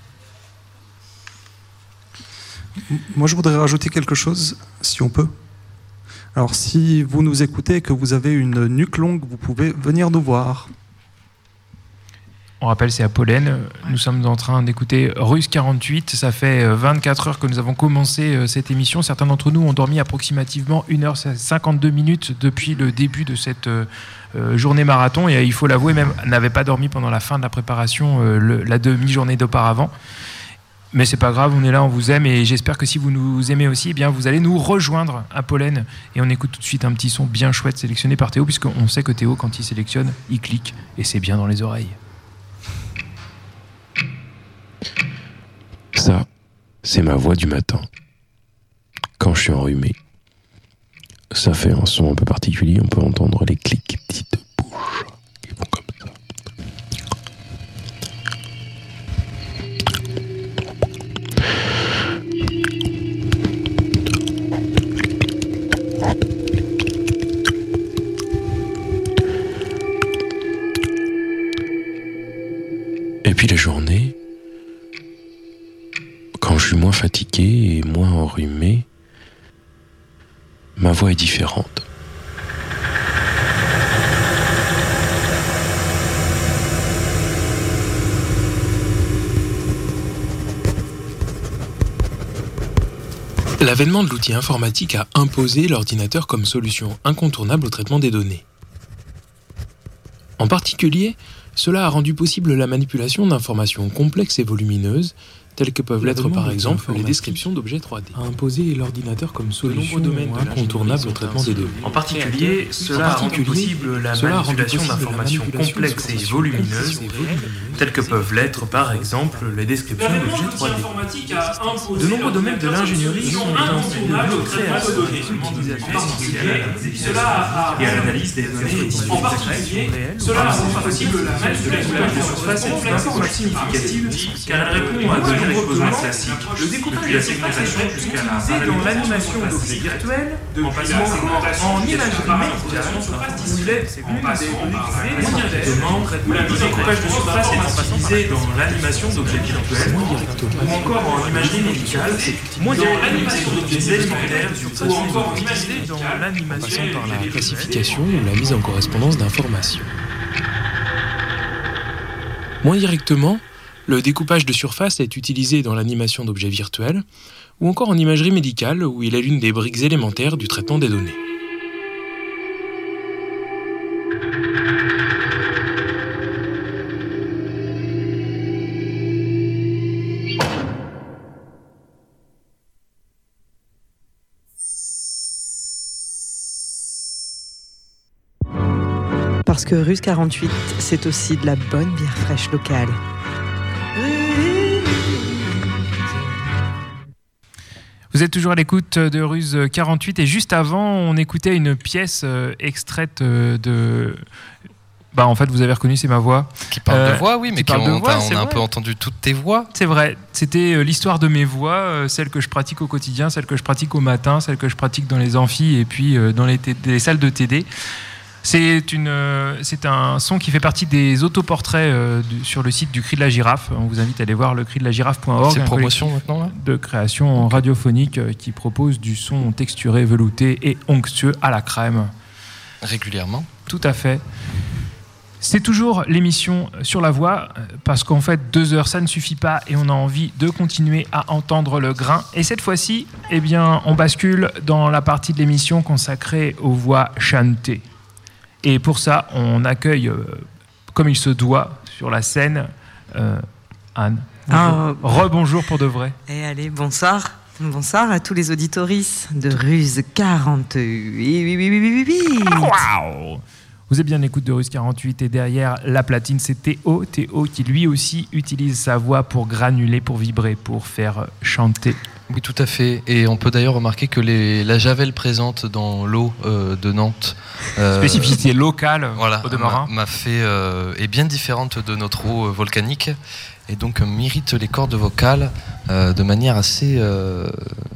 Speaker 13: Moi, je voudrais rajouter quelque chose, si on peut. Alors, si vous nous écoutez et que vous avez une nuque longue, vous pouvez venir nous voir.
Speaker 1: On rappelle, c'est à Pollen. Nous sommes en train d'écouter Russe 48. Ça fait euh, 24 heures que nous avons commencé euh, cette émission. Certains d'entre nous ont dormi approximativement 1h52 minutes depuis le début de cette euh, euh, journée marathon. Et euh, il faut l'avouer, même n'avaient pas dormi pendant la fin de la préparation, euh, la demi-journée d'auparavant. Mais c'est pas grave, on est là, on vous aime et j'espère que si vous nous aimez aussi, eh bien vous allez nous rejoindre à Pollen et on écoute tout de suite un petit son bien chouette sélectionné par Théo puisqu'on sait que Théo quand il sélectionne, il clique et c'est bien dans les oreilles.
Speaker 18: Ça, c'est ma voix du matin. Quand je suis enrhumé. Ça fait un son un peu particulier, on peut entendre les clics petites bouches qui comme ça. Et puis les journées, fatigué et moins enrhumé, ma voix est différente.
Speaker 19: L'avènement de l'outil informatique a imposé l'ordinateur comme solution incontournable au traitement des données. En particulier, cela a rendu possible la manipulation d'informations complexes et volumineuses, telles que peuvent l'être par exemple les descriptions d'objets 3D. A imposé l'ordinateur comme solution
Speaker 1: domaines de
Speaker 19: incontournable au traitement des données.
Speaker 1: En particulier, cela a rendu possible la manipulation d'informations complexes et
Speaker 19: d'informations
Speaker 1: volumineuses,
Speaker 19: complexes volumineuses,
Speaker 1: telles que peuvent l'être par exemple les descriptions d'objets 3D. De nombreux domaines de l'ingénierie sont incontournables au création de données, et à l'analyse des données. en particulier, cela a rendu possible la manipulation de surface et significative car elle répond à de besoins classiques, depuis la segmentation jusqu'à la dans l'animation d'objets virtuels, en passant en imagerie médicale, où il est une des directement la mise en coupage de surface est utilisée dans l'animation d'objets virtuels, ou encore en imagerie médicale, dans l'animation d'objets alimentaires, ou encore en imagerie dans
Speaker 19: En
Speaker 1: l'animation
Speaker 19: par la classification ou la mise en correspondance d'informations. Moins directement, le découpage de surface est utilisé dans l'animation d'objets virtuels ou encore en imagerie médicale où il est l'une des briques élémentaires du traitement des données.
Speaker 10: Parce que Russe 48, c'est aussi de la bonne bière fraîche locale.
Speaker 1: Vous êtes toujours à l'écoute de Ruse 48 et juste avant, on écoutait une pièce euh, extraite euh, de. Bah en fait, vous avez reconnu, c'est ma voix.
Speaker 5: Qui parle
Speaker 1: Euh,
Speaker 5: de voix, oui, mais
Speaker 1: qui
Speaker 5: qui
Speaker 1: de
Speaker 5: on,
Speaker 1: voix,
Speaker 5: on
Speaker 1: c'est
Speaker 5: a un
Speaker 1: vrai.
Speaker 5: peu entendu toutes tes voix.
Speaker 1: C'est vrai. C'était euh, l'histoire de mes voix, euh, celles que je pratique au quotidien, celles que je pratique au matin, celles que je pratique dans les amphis et puis euh, dans les, salles de TD. C'est une, euh, c'est un son qui fait partie des autoportraits euh, sur le site du Cri de la Girafe. On vous invite à aller voir le cri de la girafe.org.
Speaker 5: C'est promotion maintenant, là
Speaker 1: De création radiophonique euh, qui propose du son texturé, velouté et onctueux à la crème.
Speaker 5: Régulièrement.
Speaker 1: Tout à fait. C'est toujours l'émission sur la voix, parce qu'en fait, deux heures, ça ne suffit pas, et on a envie de continuer à entendre le grain. Et cette fois-ci, eh bien, on bascule dans la partie de l'émission consacrée aux voix chantées. Et pour ça, on accueille, euh, comme il se doit, sur la scène, euh, Anne.
Speaker 10: Ah,
Speaker 1: Bonjour. Rebonjour pour de vrai.
Speaker 10: Et allez, bonsoir. Bonsoir à tous les auditoristes de Ruse 40. Oui, oui, oui, oui, oui, oui.
Speaker 1: Waouh Vous êtes bien écoute de Russe 48 et derrière la platine, c'est Théo. Théo qui lui aussi utilise sa voix pour granuler, pour vibrer, pour faire chanter.
Speaker 5: Oui, tout à fait. Et on peut d'ailleurs remarquer que les, la javel présente dans l'eau euh, de Nantes.
Speaker 1: Euh, Spécificité locale
Speaker 5: voilà,
Speaker 1: au demeurant.
Speaker 5: M'a fait. Euh, est bien différente de notre eau volcanique et donc mérite les cordes vocales euh, de manière assez euh,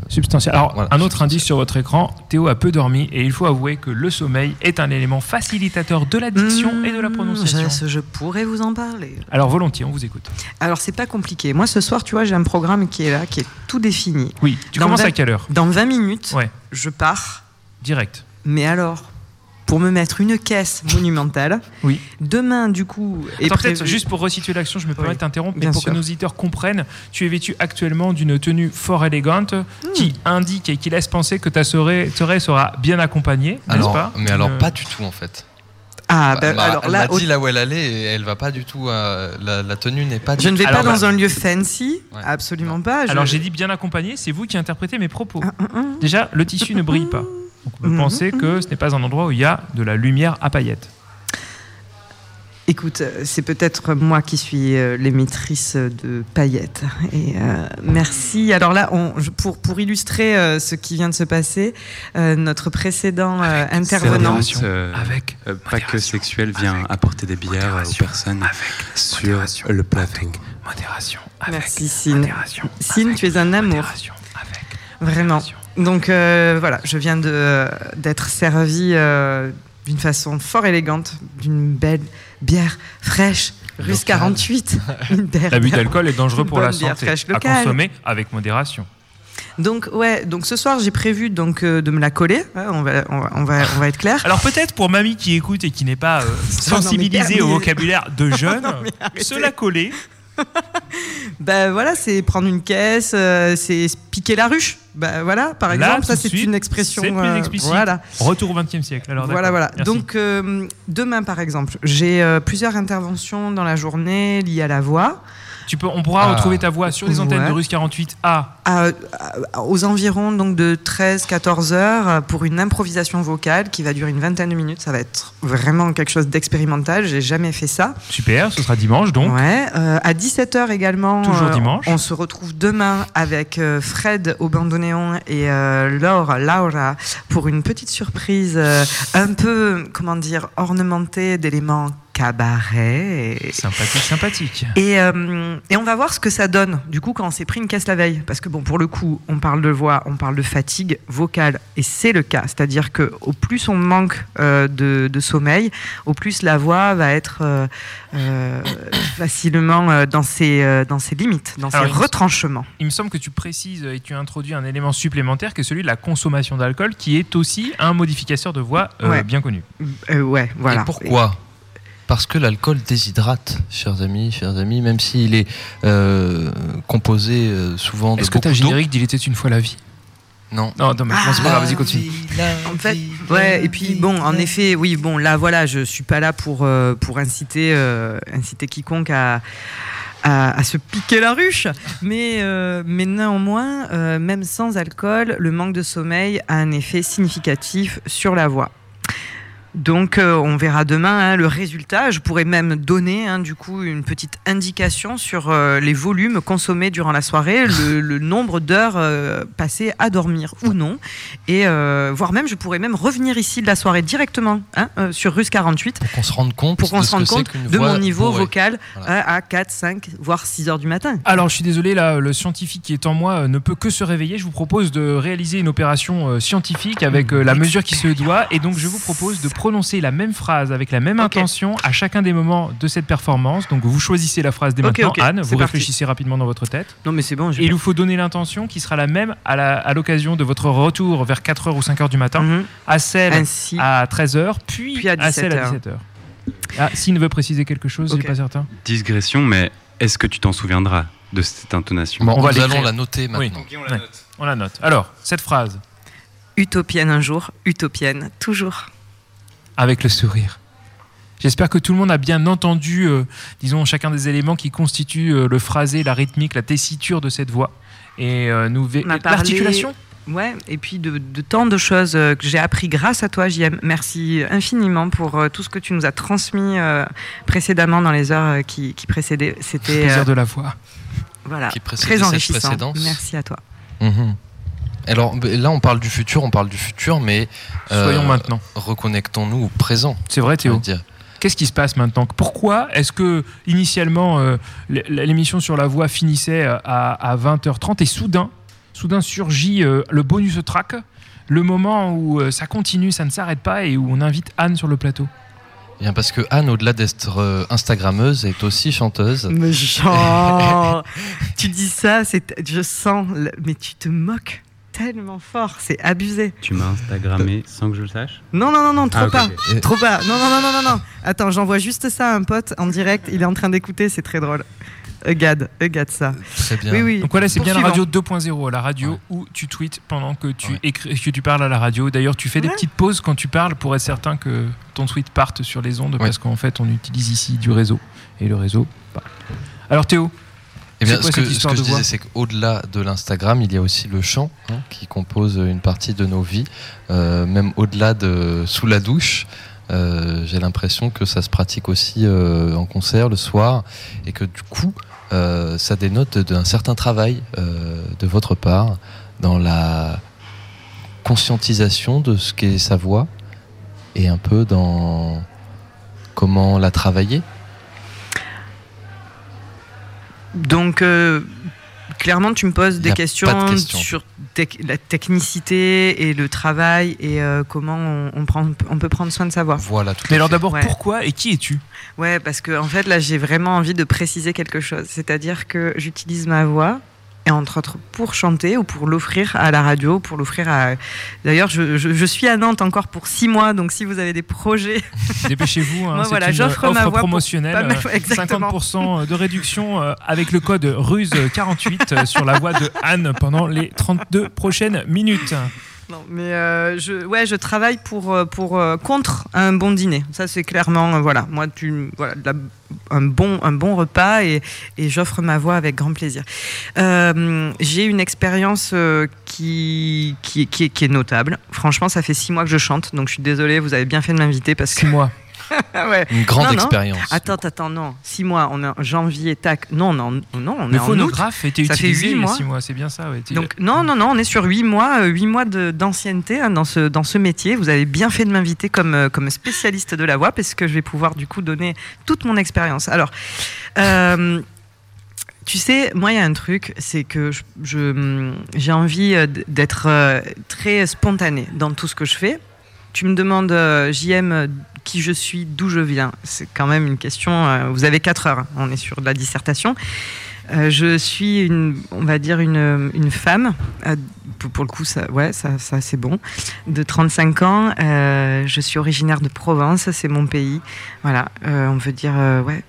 Speaker 1: substantielle. Alors, un autre indice sur votre écran, Théo a peu dormi et il faut avouer que le sommeil est un élément facilitateur de l'addiction et de la
Speaker 10: Mmh,
Speaker 1: prononciation.
Speaker 10: Je, je pourrais vous en parler.
Speaker 1: Alors, volontiers, on vous écoute.
Speaker 10: Alors, c'est pas compliqué. Moi, ce soir, tu vois, j'ai un programme qui est là, qui est tout défini.
Speaker 1: Oui, tu
Speaker 10: Dans
Speaker 1: commences
Speaker 10: 20
Speaker 1: à quelle heure?
Speaker 10: Dans 20 minutes,
Speaker 1: Ouais.
Speaker 10: je pars.
Speaker 1: Direct.
Speaker 10: Mais alors, pour me mettre une caisse monumentale.
Speaker 1: Oui.
Speaker 10: Demain, du coup,
Speaker 1: Attends, peut-être
Speaker 10: prévu-
Speaker 1: juste pour resituer l'action, je me permets
Speaker 10: Oui,
Speaker 1: de t'interrompre, mais
Speaker 10: bien
Speaker 1: pour
Speaker 10: sûr.
Speaker 1: que nos auditeurs comprennent, tu es vêtu actuellement d'une tenue fort élégante qui indique et qui laisse penser que ta soirée, soirée sera bien accompagnée, n'est-ce
Speaker 5: Alors,
Speaker 1: pas
Speaker 5: mais alors pas du tout en fait.
Speaker 10: Ah, ben,
Speaker 5: m'a-
Speaker 10: alors
Speaker 5: elle
Speaker 10: là,
Speaker 5: m'a dit là où elle allait et elle va pas du tout. euh, la, la tenue n'est pas.
Speaker 10: Je ne vais
Speaker 1: Alors,
Speaker 10: pas dans
Speaker 1: bah-
Speaker 10: un lieu fancy, absolument pas. Je-
Speaker 1: Alors j'ai dit bien accompagné, c'est vous qui interprétez mes propos. Déjà, le tissu ne brille pas. Donc on peut
Speaker 10: Mhm.
Speaker 1: penser que ce n'est pas un endroit où il y a de la lumière à paillettes.
Speaker 10: Écoute, euh, c'est peut-être moi qui suis euh, l'émettrice de paillettes. Et euh, merci. Alors là, on, pour, pour illustrer euh, ce qui vient de se passer, euh, notre précédent euh, intervenant.
Speaker 3: Euh, euh, pas que sexuelle vient apporter des bières aux personnes sur le plateau.
Speaker 1: Modération.
Speaker 10: Merci Sine. Sine, tu es un amour. Vraiment. Donc euh, voilà, je viens d'être servie euh, d'une façon fort élégante, d'une belle bière fraîche, russe (laughs) 48. Une bière-
Speaker 1: L'abus d'alcool est dangereux pour la santé. À consommer avec modération.
Speaker 10: Donc ouais, donc ce soir j'ai prévu donc euh, de me la coller. hein, on va, on va, on va, on va être clair.
Speaker 1: Alors peut-être pour mamie qui écoute et qui n'est pas euh, (laughs) sensibilisée au vocabulaire de (laughs) jeunes, se la coller.
Speaker 10: Ben voilà, c'est prendre une caisse, euh, c'est piquer la ruche. Ben voilà, par exemple, ça c'est une expression.
Speaker 1: C'est plus
Speaker 10: euh,
Speaker 1: explicite.
Speaker 10: Voilà.
Speaker 1: Retour au XXe siècle. Alors,
Speaker 10: Voilà, voilà.
Speaker 1: Merci.
Speaker 10: Donc, euh, demain, par exemple, j'ai plusieurs interventions dans la journée liées à la voix.
Speaker 1: Tu peux, on pourra
Speaker 10: Ah.
Speaker 1: retrouver ta voix sur les antennes
Speaker 10: Ouais.
Speaker 1: de Russe 48 à
Speaker 10: À- à- aux environs donc de 13-14 heures pour une improvisation vocale qui va durer une vingtaine de minutes. Ça va être vraiment quelque chose d'expérimental. J'ai jamais fait ça.
Speaker 1: Super, ce sera dimanche donc.
Speaker 10: Ouais, euh, à 17h également.
Speaker 1: Toujours
Speaker 10: euh,
Speaker 1: dimanche.
Speaker 10: On se retrouve demain avec euh, Fred au bandoneon et euh, Laure, Laura pour une petite surprise un peu, comment dire, ornementée d'éléments cabaret. Et,
Speaker 1: Sympathique, sympathique.
Speaker 10: et, euh, et on va voir ce que ça donne, du coup, quand on s'est pris une caisse la veille. Parce que, bon, pour le coup, on parle de voix, on parle de fatigue vocale, et c'est le cas. C'est-à-dire que au plus on manque euh, de, de sommeil, au plus la voix va être euh, facilement dans, ses, dans ses limites, dans
Speaker 1: Alors,
Speaker 10: ses
Speaker 1: il me-
Speaker 10: retranchements.
Speaker 1: Il me semble que tu précises et tu introduis un élément supplémentaire qui est celui de la consommation d'alcool, qui est aussi un modificateur de voix
Speaker 10: Ouais.
Speaker 1: bien connu.
Speaker 10: Ouais, voilà.
Speaker 5: Et pourquoi? Parce que l'alcool déshydrate, chers amis, chers amis, même s'il est euh, composé euh, souvent de
Speaker 1: Est-ce que
Speaker 5: beaucoup
Speaker 1: ta
Speaker 5: d'eau.
Speaker 1: générique d'Il était une fois la vie
Speaker 5: Non.
Speaker 1: Non, dommage.
Speaker 10: Ah,
Speaker 1: Non, c'est pas grave, vas-y, continue.
Speaker 10: En fait, ouais, et puis bon, en effet, oui, bon, là, voilà, je suis pas là pour, euh, pour inciter, euh, inciter quiconque à, à, à se piquer la ruche, mais, euh, mais néanmoins, euh, même sans alcool, le manque de sommeil a un effet significatif sur la voix. Donc, euh, on verra demain hein, le résultat. Je pourrais même donner, hein, du coup, une petite indication sur euh, les volumes consommés durant la soirée, le, (laughs) le nombre d'heures euh, passées à dormir ou non, et euh, voire même, je pourrais même revenir ici de la soirée directement hein, euh, sur Russe 48
Speaker 5: Pour qu'on se rende compte,
Speaker 10: pour qu'on
Speaker 5: de
Speaker 10: se rende compte de mon niveau
Speaker 5: bourrée.
Speaker 10: vocal
Speaker 5: Voilà.
Speaker 10: à 4, 5, voire 6 heures du matin.
Speaker 1: Alors, je suis désolé, là, le scientifique qui est en moi ne peut que se réveiller. Je vous propose de réaliser une opération euh, scientifique avec euh, la mesure qui se doit. Et donc, je vous propose de prononcer la même phrase avec la même intention à chacun des moments de cette performance. Donc, vous choisissez la phrase dès
Speaker 10: Ok,
Speaker 1: maintenant. Anne, vous
Speaker 10: parti.
Speaker 1: réfléchissez rapidement dans votre tête.
Speaker 10: Non, mais c'est bon.
Speaker 1: Et il vous faut donner l'intention qui sera la même à la- à l'occasion de votre retour vers 4h ou 5h du matin, à celle.
Speaker 10: Ainsi.
Speaker 1: à 13h, puis,
Speaker 10: Puis à
Speaker 1: celle à
Speaker 10: 17h.
Speaker 1: 17h. Ah, s'il veut préciser quelque chose,
Speaker 10: Ok.
Speaker 1: j'ai pas certain.
Speaker 3: Digression, mais est-ce que tu t'en souviendras de cette intonation
Speaker 5: Bon,
Speaker 1: On va
Speaker 5: nous allons la noter
Speaker 1: Oui.
Speaker 5: maintenant.
Speaker 1: Ouais. On la note. Alors, cette phrase,
Speaker 10: Utopienne un jour, utopienne toujours.
Speaker 1: Avec le sourire. J'espère que tout le monde a bien entendu, euh, disons, chacun des éléments qui constituent euh, le phrasé, la rythmique, la tessiture de cette voix. Et euh, nous l'articulation.
Speaker 10: ouais, et puis de, tant de choses que j'ai appris grâce à toi, JM. Merci infiniment pour tout ce que tu nous as transmis précédemment dans les heures qui, précédaient. C'était
Speaker 1: plaisir de la foi.
Speaker 10: Voilà, très enrichissant. Merci à toi.
Speaker 5: Mhm. Alors là, on parle du futur, on parle du futur, mais
Speaker 1: soyons maintenant.
Speaker 5: Reconnectons-nous au présent.
Speaker 1: C'est vrai, Théo. Qu'est-ce qui se passe maintenant? Pourquoi est-ce que initialement euh, l'émission sur la voix finissait euh, à, 20h30 et soudain, soudain surgit euh, le bonus track, le moment où ça continue, ça ne s'arrête pas et où on invite Anne sur le plateau?
Speaker 5: Eh Bien parce que Anne, au-delà d'être Instagrammeuse, est aussi chanteuse.
Speaker 10: Mais genre, (laughs) tu dis ça, je sens, mais tu te moques tellement fort, c'est abusé.
Speaker 3: Tu m'as Instagrammé sans que je le sache
Speaker 10: Non, non, non, non, trop ah, pas. Trop pas. Non, non, non, non, non, non. Attends, j'envoie juste ça à un pote en direct. Il est en train d'écouter, c'est très drôle. Egad, Egad ça.
Speaker 5: Très bien.
Speaker 10: Oui, oui.
Speaker 1: Donc voilà, c'est bien la radio 2.0, la radio où tu tweets pendant que tu écris, que tu parles à la radio. D'ailleurs, tu fais des petites pauses quand tu parles pour être certain que ton tweet parte sur les ondes, parce qu'en fait, on utilise ici du réseau et le réseau. Alors Théo,
Speaker 5: eh bien, ce que, je disais, c'est qu'au-delà de l'Instagram, il y a aussi le chant hein, qui compose une partie de nos vies, euh, même au-delà de sous la douche. Euh, j'ai l'impression que ça se pratique aussi euh, en concert le soir et que du coup, ça dénote d'un certain travail de votre part dans la conscientisation de ce qu'est sa voix et un peu dans comment la travailler
Speaker 10: donc, euh, clairement, tu me poses des questions, sur la technicité et le travail et euh, comment on, prend, on, peut prendre soin de sa voix.
Speaker 5: Voilà.
Speaker 1: Mais alors d'abord, pourquoi et qui es-tu?
Speaker 10: Ouais, parce que en fait, là, j'ai vraiment envie de préciser quelque chose. C'est-à-dire que j'utilise ma voix et entre autres pour chanter ou pour l'offrir à la radio, pour l'offrir à. D'ailleurs, je, suis à Nantes encore pour six mois, donc si vous avez des projets, (laughs)
Speaker 1: dépêchez-vous. Hein, voilà, j'offre ma voix promotionnelle, 50% (laughs) de réduction euh, avec le code RUSE48 euh, sur la voix de Anne pendant les 32 prochaines minutes.
Speaker 10: Non, mais euh, je, ouais, je travaille pour, euh, pour euh, contre un bon dîner. Ça, c'est clairement, voilà, moi, voilà, un bon, un bon repas et, et j'offre ma voix avec grand plaisir. j'ai une expérience qui, qui, qui, qui, est notable. Franchement, ça fait six mois que je chante, donc je suis désolée, vous avez bien fait de m'inviter parce que.
Speaker 1: Six mois. (laughs)
Speaker 5: Une grande expérience.
Speaker 10: Attends, attends, non. Six mois, on est en janvier, tac. Non, non, non, on est
Speaker 1: en phonographe était ça utilisé fait mois. six mois, c'est bien ça.
Speaker 10: Donc, non, non, non, on est sur huit mois, euh, huit mois d'ancienneté hein, dans, ce, dans ce métier. Vous avez bien fait de m'inviter comme, euh, comme spécialiste de la voix, parce que je vais pouvoir du coup donner toute mon expérience. Alors, euh, tu sais, moi, il y a un truc, c'est que je, j'ai envie d'être très spontané dans tout ce que je fais. Tu me demandes, JM, qui je suis, d'où je viens. C'est quand même une question. Euh, vous avez 4 heures, hein. on est sur de la dissertation. Euh, je suis, une, on va dire, une, une femme, euh, pour, le coup, ça, ouais, ça, ça c'est bon, de 35 ans. je suis originaire de Provence, c'est mon pays. Voilà, on veut dire, ouais,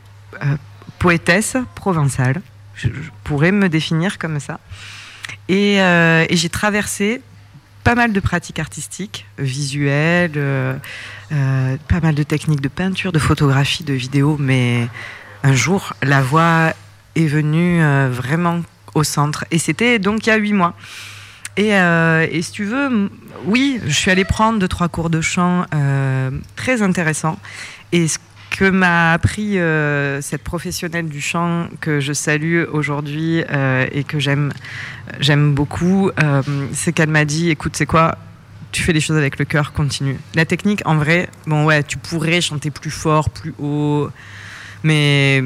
Speaker 10: poétesse provençale. Je, pourrais me définir comme ça. Et j'ai traversé pas mal de pratiques artistiques, visuelles, euh, euh, pas mal de techniques de peinture, de photographie, de vidéo, mais un jour, la voix est venue euh, vraiment au centre. Et c'était donc il y a huit mois. Et, et, si tu veux, oui, je suis allée prendre deux, trois cours de chant très intéressants. Et ce que m'a appris euh, cette professionnelle du chant que je salue aujourd'hui euh, et que j'aime beaucoup, euh, c'est qu'elle m'a dit écoute, c'est quoi? Tu fais les choses avec le cœur, continue. La technique, en vrai, bon ouais, tu pourrais chanter plus fort, plus haut, mais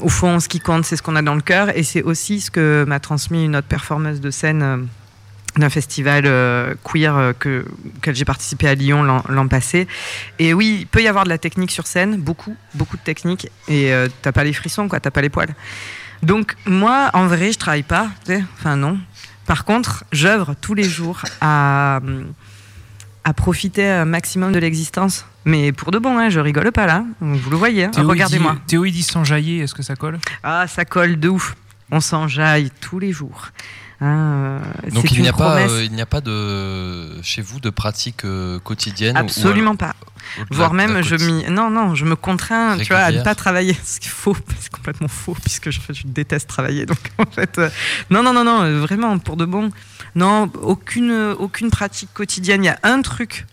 Speaker 10: au fond, ce qui compte, c'est ce qu'on a dans le cœur, et c'est aussi ce que m'a transmis une autre performeuse de scène d'un festival euh, queer euh, que, auquel j'ai participé à Lyon l'an passé. Et oui, il peut y avoir de la technique sur scène, beaucoup, beaucoup de technique, et euh, t'as pas les frissons, quoi, t'as pas les poils. Donc moi, en vrai, je travaille pas, enfin non. Par contre, j'œuvre tous les jours à, à profiter un maximum de l'existence. Mais pour de bon, hein, je rigole pas là. Vous le voyez, hein, regardez-moi.
Speaker 1: Théo, il dit s'enjailler, est-ce que ça colle?
Speaker 10: Ah, ça colle de ouf. On s'enjaille tous les jours Hein,
Speaker 5: Donc il n'y a pas, il n'y a pas de chez vous de pratique quotidienne.
Speaker 10: Absolument pas. Voire même, je m'y, non, non, je me contrains, tu vois, à ne pas travailler. (laughs) Ce qui est faux, c'est complètement faux, puisque je, je, déteste travailler. Donc (laughs) en fait, non, non, non, non, vraiment pour de bon. Non, aucune, aucune pratique quotidienne. Il y a un truc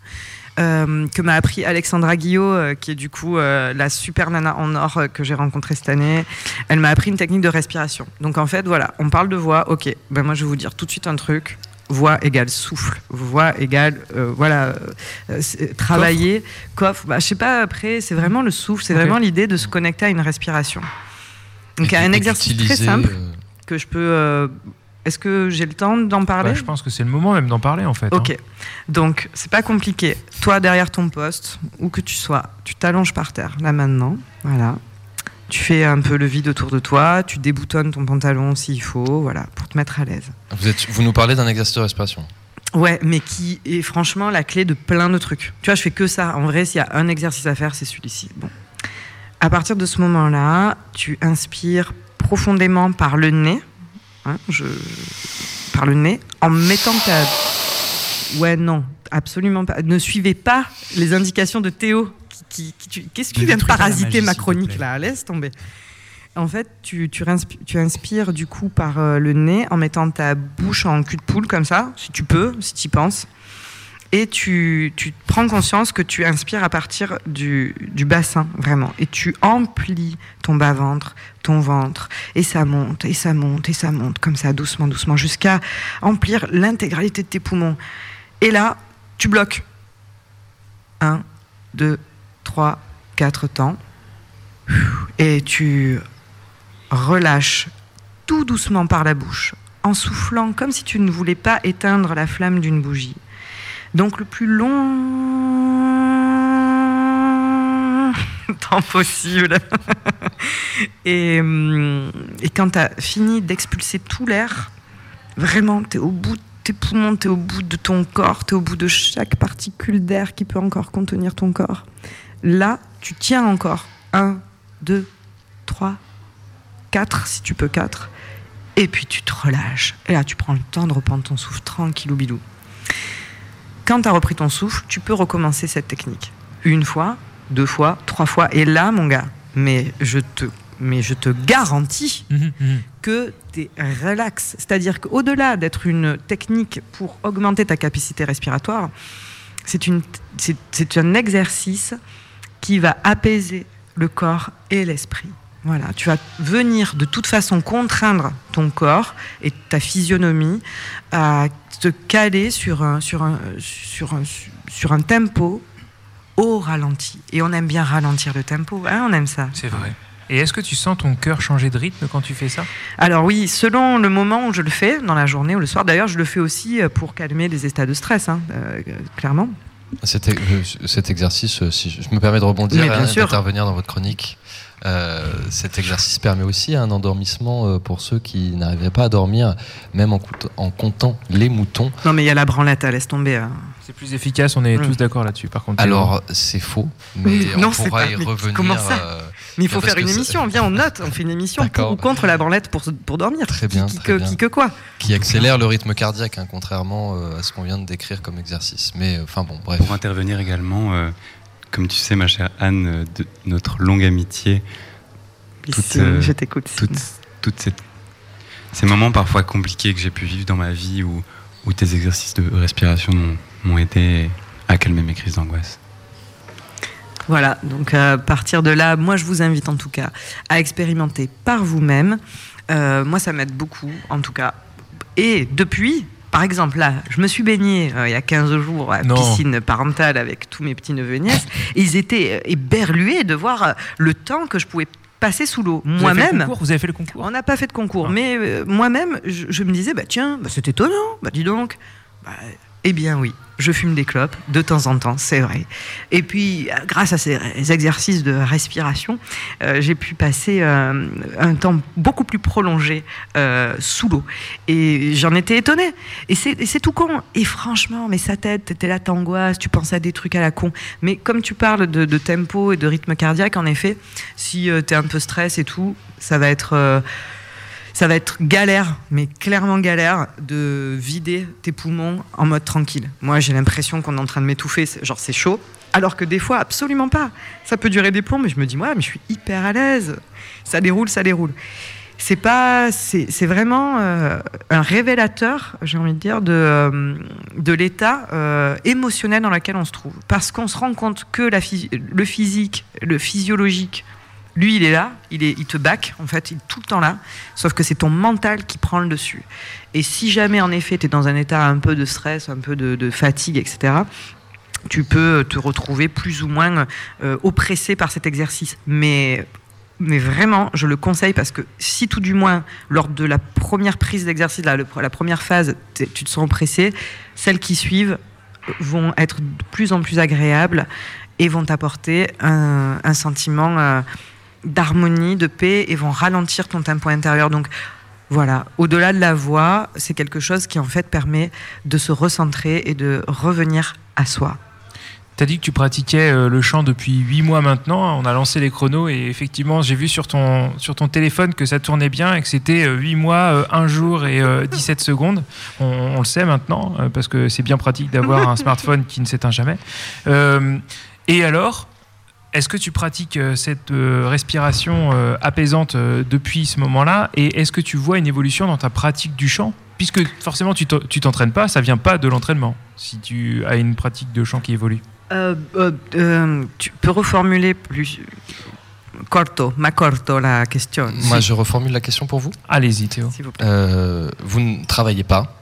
Speaker 10: euh, que m'a appris Alexandra Guillot, euh, qui est du coup euh, la super nana en or que j'ai rencontrée cette année. Elle m'a appris une technique de respiration. Donc en fait, voilà, on parle de voix. Ok, ben moi je vais vous dire tout de suite un truc. Voix égale souffle, voix égale voilà travailler, coffre. Bah, je sais pas après, c'est vraiment le souffle, c'est vraiment l'idée de se connecter à une respiration. Donc a un exercice très simple que je peux est-ce que j'ai le temps d'en parler
Speaker 1: bah, Je pense que c'est le moment même d'en parler en fait.
Speaker 10: Ok. Hein. Donc, c'est pas compliqué. Toi, derrière ton poste, où que tu sois, tu t'allonges par terre, là maintenant. Voilà. Tu fais un peu le vide autour de toi, tu déboutonnes ton pantalon s'il faut, voilà, pour te mettre à l'aise.
Speaker 5: Vous, êtes, vous nous parlez d'un exercice de respiration
Speaker 10: Ouais, mais qui est franchement la clé de plein de trucs. Tu vois, je fais que ça. En vrai, s'il y a un exercice à faire, c'est celui-ci. Bon. À partir de ce moment-là, tu inspires profondément par le nez Hein, je, par le nez, en mettant ta. Ouais, non, absolument pas. Ne suivez pas les indications de Théo. Qui, Qu'est-ce qui vient de parasiter ma chronique là? Laisse tomber. En fait, tu, tu, tu inspires du coup par euh, le nez en mettant ta bouche en cul de poule comme ça, si tu peux, si tu y penses et tu, prends conscience que tu inspires à partir du, du, bassin, vraiment. Et tu emplis ton bas-ventre, ton ventre, et ça monte, et ça monte, et ça monte, comme ça, doucement, doucement, jusqu'à emplir l'intégralité de tes poumons. Et là, tu bloques. Un, deux, trois, quatre temps. Et tu relâches tout doucement par la bouche, en soufflant comme si tu ne voulais pas éteindre la flamme d'une bougie. Donc le plus long (laughs) temps possible. (laughs) et, hum, et, quand tu as fini d'expulser tout l'air, vraiment, tu es au bout de tes poumons, tu es au bout de ton corps, tu es au bout de chaque particule d'air qui peut encore contenir ton corps. Là, tu tiens encore. Un, deux, trois, quatre, si tu peux quatre. Et puis tu te relâches. Et là, tu prends le temps de reprendre ton souffle tranquille ou bilou. Quand tu as repris ton souffle, tu peux recommencer cette technique. Une fois, deux fois, trois fois. Et là, mon gars, mais je te, mais je te garantis mhm, mhm. que tu es relax. C'est-à-dire qu'au-delà d'être une technique pour augmenter ta capacité respiratoire, c'est, une, c'est un exercice qui va apaiser le corps et l'esprit. Voilà, tu vas venir de toute façon contraindre ton corps et ta physionomie à te caler sur un, sur un, sur un, sur un tempo au ralenti. Et on aime bien ralentir le tempo, hein, on aime ça.
Speaker 1: C'est vrai. Et est-ce que tu sens ton cœur changer de rythme quand tu fais ça?
Speaker 10: Alors oui, selon le moment où je le fais, dans la journée ou le soir. D'ailleurs, je le fais aussi euh, pour calmer les états de stress, hein, euh, clairement.
Speaker 5: Cet, euh, cet, exercice, si je me permets de rebondir, et d'intervenir dans votre chronique, euh, cet exercice permet aussi un endormissement euh, pour ceux qui n'arriveraient pas à dormir, même en, en, comptant les moutons.
Speaker 10: Non, mais il y a la branlette, laisse tomber. Hein.
Speaker 1: C'est plus efficace, on est tous d'accord là-dessus. Par contre,
Speaker 5: alors c'est faux, mais on pourra y revenir.
Speaker 10: Comment ça euh, mais il faut faire une émission. Viens, on note, on fait une émission pour ou contre la branlette pour, pour dormir.
Speaker 5: Très bien.
Speaker 10: Qui, qui, que, quoi
Speaker 5: Qui accélère le rythme cardiaque, hein, contrairement à ce qu'on vient de décrire comme exercice. Mais enfin bon, bref.
Speaker 3: Pour intervenir également, comme tu sais, ma chère Anne, de notre longue amitié.
Speaker 10: Toute, euh, je t'écoute.
Speaker 3: Toutes ces moments parfois compliqués que j'ai pu vivre dans ma vie où, où tes exercices de respiration m'ont aidé à calmer mes crises d'angoisse.
Speaker 10: Voilà, donc à partir de là, moi je vous invite en tout cas à expérimenter par vous-même. Euh, moi ça m'aide beaucoup en tout cas. Et depuis, par exemple, là, je me suis baignée euh, il y a 15 jours à la piscine parentale avec tous mes petits neveux et nièces. Et (laughs) ils étaient euh, éberlués de voir euh, le temps que je pouvais passer sous l'eau. Moi-même.
Speaker 1: Vous avez fait le concours
Speaker 10: On n'a pas fait de concours. Ah. Mais moi-même, je, me disais, bah tiens, bah, c'est étonnant. Bah dis donc. Bah, eh bien oui, je fume des clopes de temps en temps, c'est vrai. Et puis, euh, grâce à ces exercices de respiration, euh, j'ai pu passer euh, un temps beaucoup plus prolongé sous l'eau. Et j'en étais étonnée. Et c'est tout con. Et franchement, mais sa tête, t'étais là, t'angoisses, tu penses à des trucs à la con. Mais comme tu parles de, de tempo et de rythme cardiaque, en effet, si t'es un peu stress et tout, ça va être ça va être galère, mais clairement galère, de vider tes poumons en mode tranquille. Moi, j'ai l'impression qu'on est en train de m'étouffer, genre c'est chaud, alors que des fois, absolument pas. Ça peut durer des plombs, mais je me dis, ouais, mais je suis hyper à l'aise. Ça déroule, ça déroule. C'est pas, c'est vraiment euh, un révélateur, j'ai envie de dire, de, euh, de l'état euh, émotionnel dans lequel on se trouve. Parce qu'on se rend compte que le physique, le physiologique, lui, il est là, il, est, te back, en fait, il est tout le temps là, sauf que c'est ton mental qui prend le dessus. Et si jamais, en effet, tu es dans un état un peu de stress, un peu de, fatigue, etc., tu peux te retrouver plus ou moins euh, oppressé par cet exercice. Mais, mais vraiment, je le conseille parce que si tout du moins, lors de la première prise d'exercice, la, la première phase, tu te sens oppressé, celles qui suivent vont être de plus en plus agréables et vont t'apporter un, sentiment euh, d'harmonie, de paix et vont ralentir ton tempo intérieur. Donc voilà, au-delà de la voix, c'est quelque chose qui en fait permet de se recentrer et de revenir à soi.
Speaker 1: Tu as dit que tu pratiquais euh, le chant depuis 8 mois maintenant. On a lancé les chronos et effectivement, j'ai vu sur ton, sur ton téléphone que ça tournait bien et que c'était 8 mois, 1 jour et euh, (laughs) 17 secondes. On, on le sait maintenant euh, parce que c'est bien pratique d'avoir un (laughs) smartphone qui ne s'éteint jamais. Euh, et alors, est-ce que tu pratiques euh, cette euh, respiration euh, apaisante depuis ce moment-là? Et est-ce que tu vois une évolution dans ta pratique du chant? Puisque forcément, tu t'en- tu t'entraînes pas, ça vient pas de l'entraînement. Si tu as une pratique de chant qui évolue.
Speaker 10: Euh, euh, euh, tu peux reformuler plus corto, ma corto la question.
Speaker 5: Moi, je reformule la question pour vous.
Speaker 1: Allez-y, Théo.
Speaker 10: Vous plaît.
Speaker 5: Euh, vous ne travaillez pas.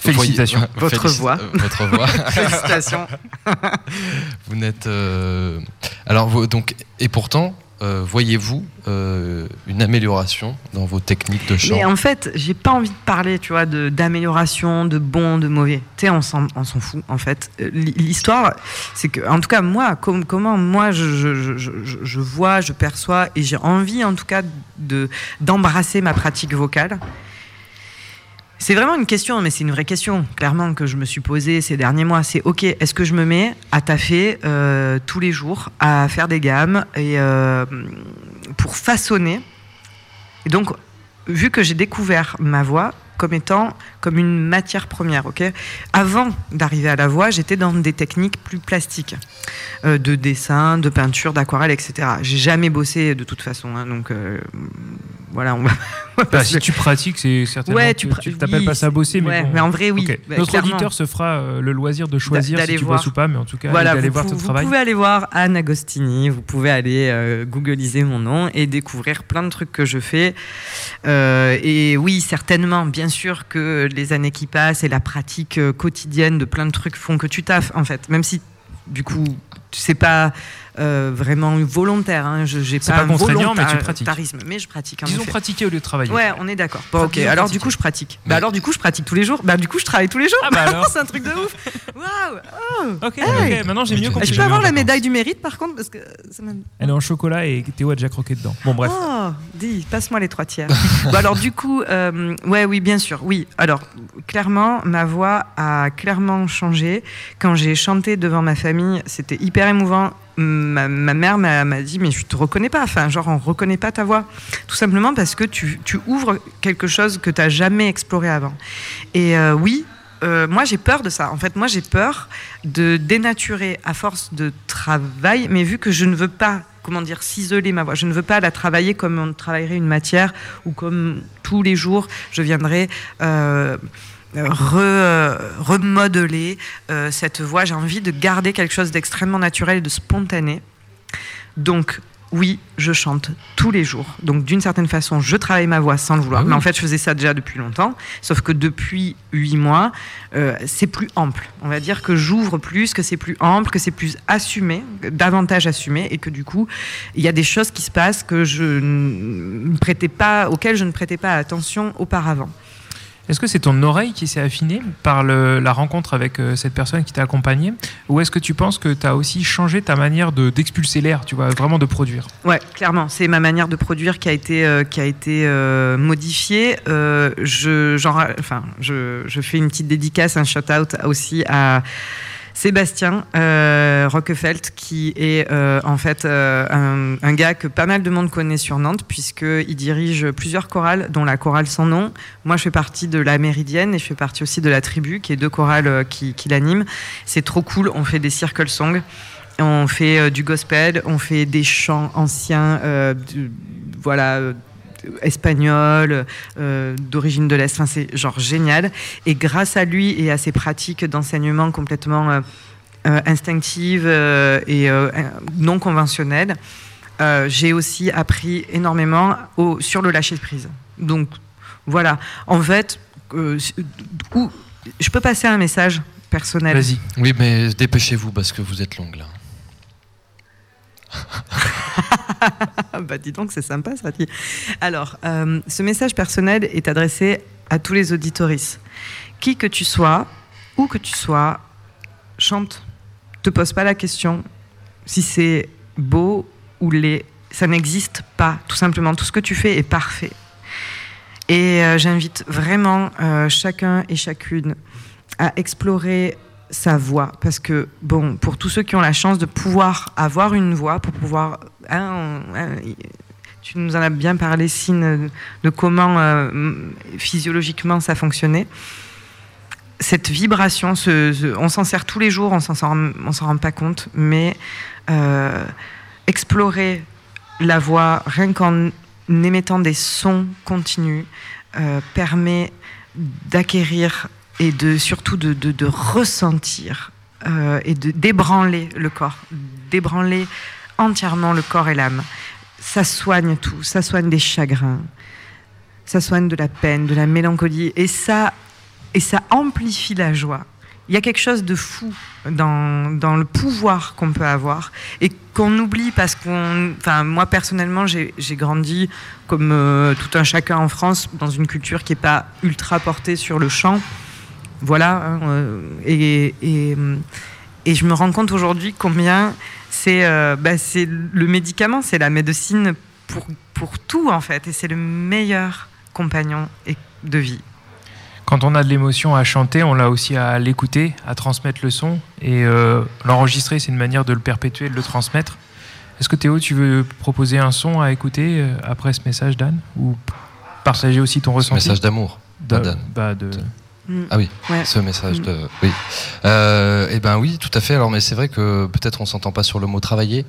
Speaker 1: Félicitations.
Speaker 5: Voyez- (laughs)
Speaker 10: Votre
Speaker 5: félici-
Speaker 10: voix.
Speaker 5: euh, Votre voix. (laughs)
Speaker 10: Félicitations. (laughs)
Speaker 5: vous n'êtes. euh, Alors, vous- donc, et pourtant, euh, voyez-vous euh, une amélioration dans vos techniques de chant?
Speaker 10: Mais en fait, j'ai pas envie de parler, tu vois, d'amélioration, de, bon, de mauvais. Tu sais, on s'en fout, en fait. Euh, L'histoire, c'est que, en tout cas, moi, comme, comment moi je, je, je, je- je vois, je perçois, et j'ai envie, en tout cas, de d'embrasser ma pratique vocale. C'est vraiment une question, mais c'est une vraie question, clairement, que je me suis posée ces derniers mois. C'est OK, est-ce que je me mets à taffer euh, tous les jours, à faire des gammes et euh, pour façonner? Et donc, vu que j'ai découvert ma voix comme étant comme une matière première, ok Avant d'arriver à la voix, j'étais dans des techniques plus plastiques, euh, de dessin, de peinture, d'aquarelle, etc. J'ai jamais bossé de toute façon, hein, donc voilà. On va, (laughs)
Speaker 1: Bah, si tu pratiques, c'est certainement.
Speaker 10: Ouais, tu
Speaker 1: tu t'appelles
Speaker 10: oui,
Speaker 1: pas ça bosser, mais,
Speaker 10: ouais,
Speaker 1: bon.
Speaker 10: mais en vrai, oui, bah,
Speaker 1: Notre
Speaker 10: clairement.
Speaker 1: auditeur se fera euh, le loisir de choisir si tu bosses ou pas, mais en tout cas,
Speaker 10: Voilà,
Speaker 1: d'aller
Speaker 10: vous,
Speaker 1: voir ton
Speaker 10: vous
Speaker 1: travail.
Speaker 10: pouvez aller voir Anne Agostini, vous pouvez aller euh, googliser mon nom et découvrir plein de trucs que je fais. Euh, et oui, certainement, bien sûr que les années qui passent et la pratique euh, quotidienne de plein de trucs font que tu taffes, en fait. Même si, du coup, c'est pas euh, vraiment volontaire. Hein. Je
Speaker 1: C'est
Speaker 10: pas,
Speaker 1: pas
Speaker 10: un
Speaker 1: contraignant, mais tu pratiques.
Speaker 10: volontarisme, Mais je pratique. en
Speaker 1: Disons
Speaker 10: effet.
Speaker 1: pratiquer au lieu de travailler.
Speaker 10: Ouais, on est d'accord. Bon, ok.
Speaker 1: Disons
Speaker 10: Alors du coup, je pratique. Bah alors du coup, je pratique tous les jours. Bah du coup, je travaille tous les jours.
Speaker 1: Ah bah alors. (laughs)
Speaker 10: c'est un truc de ouf. Waouh. Oh.
Speaker 1: Ok,
Speaker 10: Hey.
Speaker 1: ok, maintenant j'ai mieux
Speaker 10: Je
Speaker 1: compris.
Speaker 10: peux avoir la médaille du mérite par contre parce que ça m'a-
Speaker 1: Elle est en chocolat et Théo a déjà croqué dedans. Bon, bref.
Speaker 10: Oh, dis, passe-moi les trois tiers. bon, alors du coup, euh, ouais, oui, bien sûr, oui. Alors, clairement, ma voix a clairement changé. Quand j'ai chanté devant ma famille, c'était hyper émouvant. Ma, mère m'a dit, mais je te reconnais pas. Enfin, genre, on reconnaît pas ta voix. Tout simplement parce que tu, tu ouvres quelque chose que tu n'as jamais exploré avant. Et euh, oui, euh, moi j'ai peur de ça. En fait, moi j'ai peur de dénaturer à force de travail, mais vu que je ne veux pas, comment dire, ciseler ma voix, je ne veux pas la travailler comme on travaillerait une matière ou comme tous les jours je viendrais. euh, re- euh, remodeler euh, cette voix. J'ai envie de garder quelque chose d'extrêmement naturel et de spontané. Donc, oui, je chante tous les jours. Donc, d'une certaine façon, je travaille ma voix sans le vouloir.
Speaker 5: Ah oui.
Speaker 10: Mais en fait, je faisais ça déjà depuis longtemps. Sauf que depuis huit mois, euh, c'est plus ample. On va dire que j'ouvre plus, que c'est plus ample, que c'est plus assumé, davantage assumé, et que du coup, il y a des choses qui se passent que je ne prêtais pas, auxquelles je ne prêtais pas attention auparavant.
Speaker 1: Est-ce que c'est ton oreille qui s'est affinée par la rencontre avec euh, cette personne qui t'a accompagné Ou est-ce que tu penses que tu as aussi changé ta manière de- d'expulser l'air, tu vois, vraiment de produire?
Speaker 10: Ouais, clairement, c'est ma manière de produire qui a été, euh, qui a été euh, modifiée. Je, je, je fais une petite dédicace, un shout-out aussi à Sébastien euh, qui est euh, en fait euh, un, gars que pas mal de monde connaît sur Nantes, puisqu'il dirige plusieurs chorales, dont la chorale sans nom. Moi, je fais partie de la Méridienne et je fais partie aussi de la Tribu, qui est deux chorales qui, qui l'animent. C'est trop cool, on fait des circle songs. On fait du gospel, on fait des chants anciens, voilà, espagnol, euh, d'origine de l'Est. Enfin, c'est genre génial. Et grâce à lui et à ses pratiques d'enseignement complètement euh, euh, instinctives et non conventionnelles, j'ai aussi appris énormément sur le lâcher de prise. Donc voilà. En fait, je peux passer un message personnel?
Speaker 5: Vas-y. Oui, mais dépêchez-vous parce que vous êtes longue là. (laughs)
Speaker 10: bah dis donc, c'est sympa ça. Alors, euh, ce message personnel est adressé à tous les auditoristes. Qui que tu sois, où que tu sois, chante. Te pose pas la question si c'est beau ou laid. Ça n'existe pas, tout simplement. Tout ce que tu fais est parfait. Et euh, j'invite vraiment euh, chacun et chacune à explorer sa voix. Parce que, bon, pour tous ceux qui ont la chance de pouvoir avoir une voix, pour pouvoir. Hein, hein, tu nous en as bien parlé, Sine, de comment euh, physiologiquement ça fonctionnait. Cette vibration, on s'en sert tous les jours, on s'en s'en rend pas compte, mais euh, explorer la voix rien qu'en émettant des sons continus euh, permet d'acquérir et de, surtout de, ressentir euh, et de débranler le corps, débranler entièrement le corps et l'âme. Ça soigne tout, ça soigne des chagrins, ça soigne de la peine, de la mélancolie, et ça, et ça amplifie la joie. Il y a quelque chose de fou dans, dans le pouvoir qu'on peut avoir et qu'on oublie parce qu'on. Enfin, moi personnellement, j'ai j'ai comme euh, tout un chacun en France dans une culture qui n'est pas ultra portée sur le chant. Voilà. Hein, euh, et, et, je me rends compte aujourd'hui combien c'est euh, bah, le médicament, c'est la médecine pour, pour tout en fait. Et c'est le meilleur compagnon de vie.
Speaker 1: Quand on a de l'émotion à chanter, on l'a aussi à l'écouter, à transmettre le son. Et euh, l'enregistrer, c'est une manière de le perpétuer, de le transmettre. Est-ce que Théo, tu veux proposer un son à écouter après ce message d'Anne Ou partager aussi ton ressenti?
Speaker 5: Message d'amour.
Speaker 1: d'Anne. Bah, de...
Speaker 5: Mm. Ah oui, ce message de. Oui. Euh, eh ben oui, tout à fait. Alors, mais c'est vrai que peut-être on s'entend pas sur le mot travailler,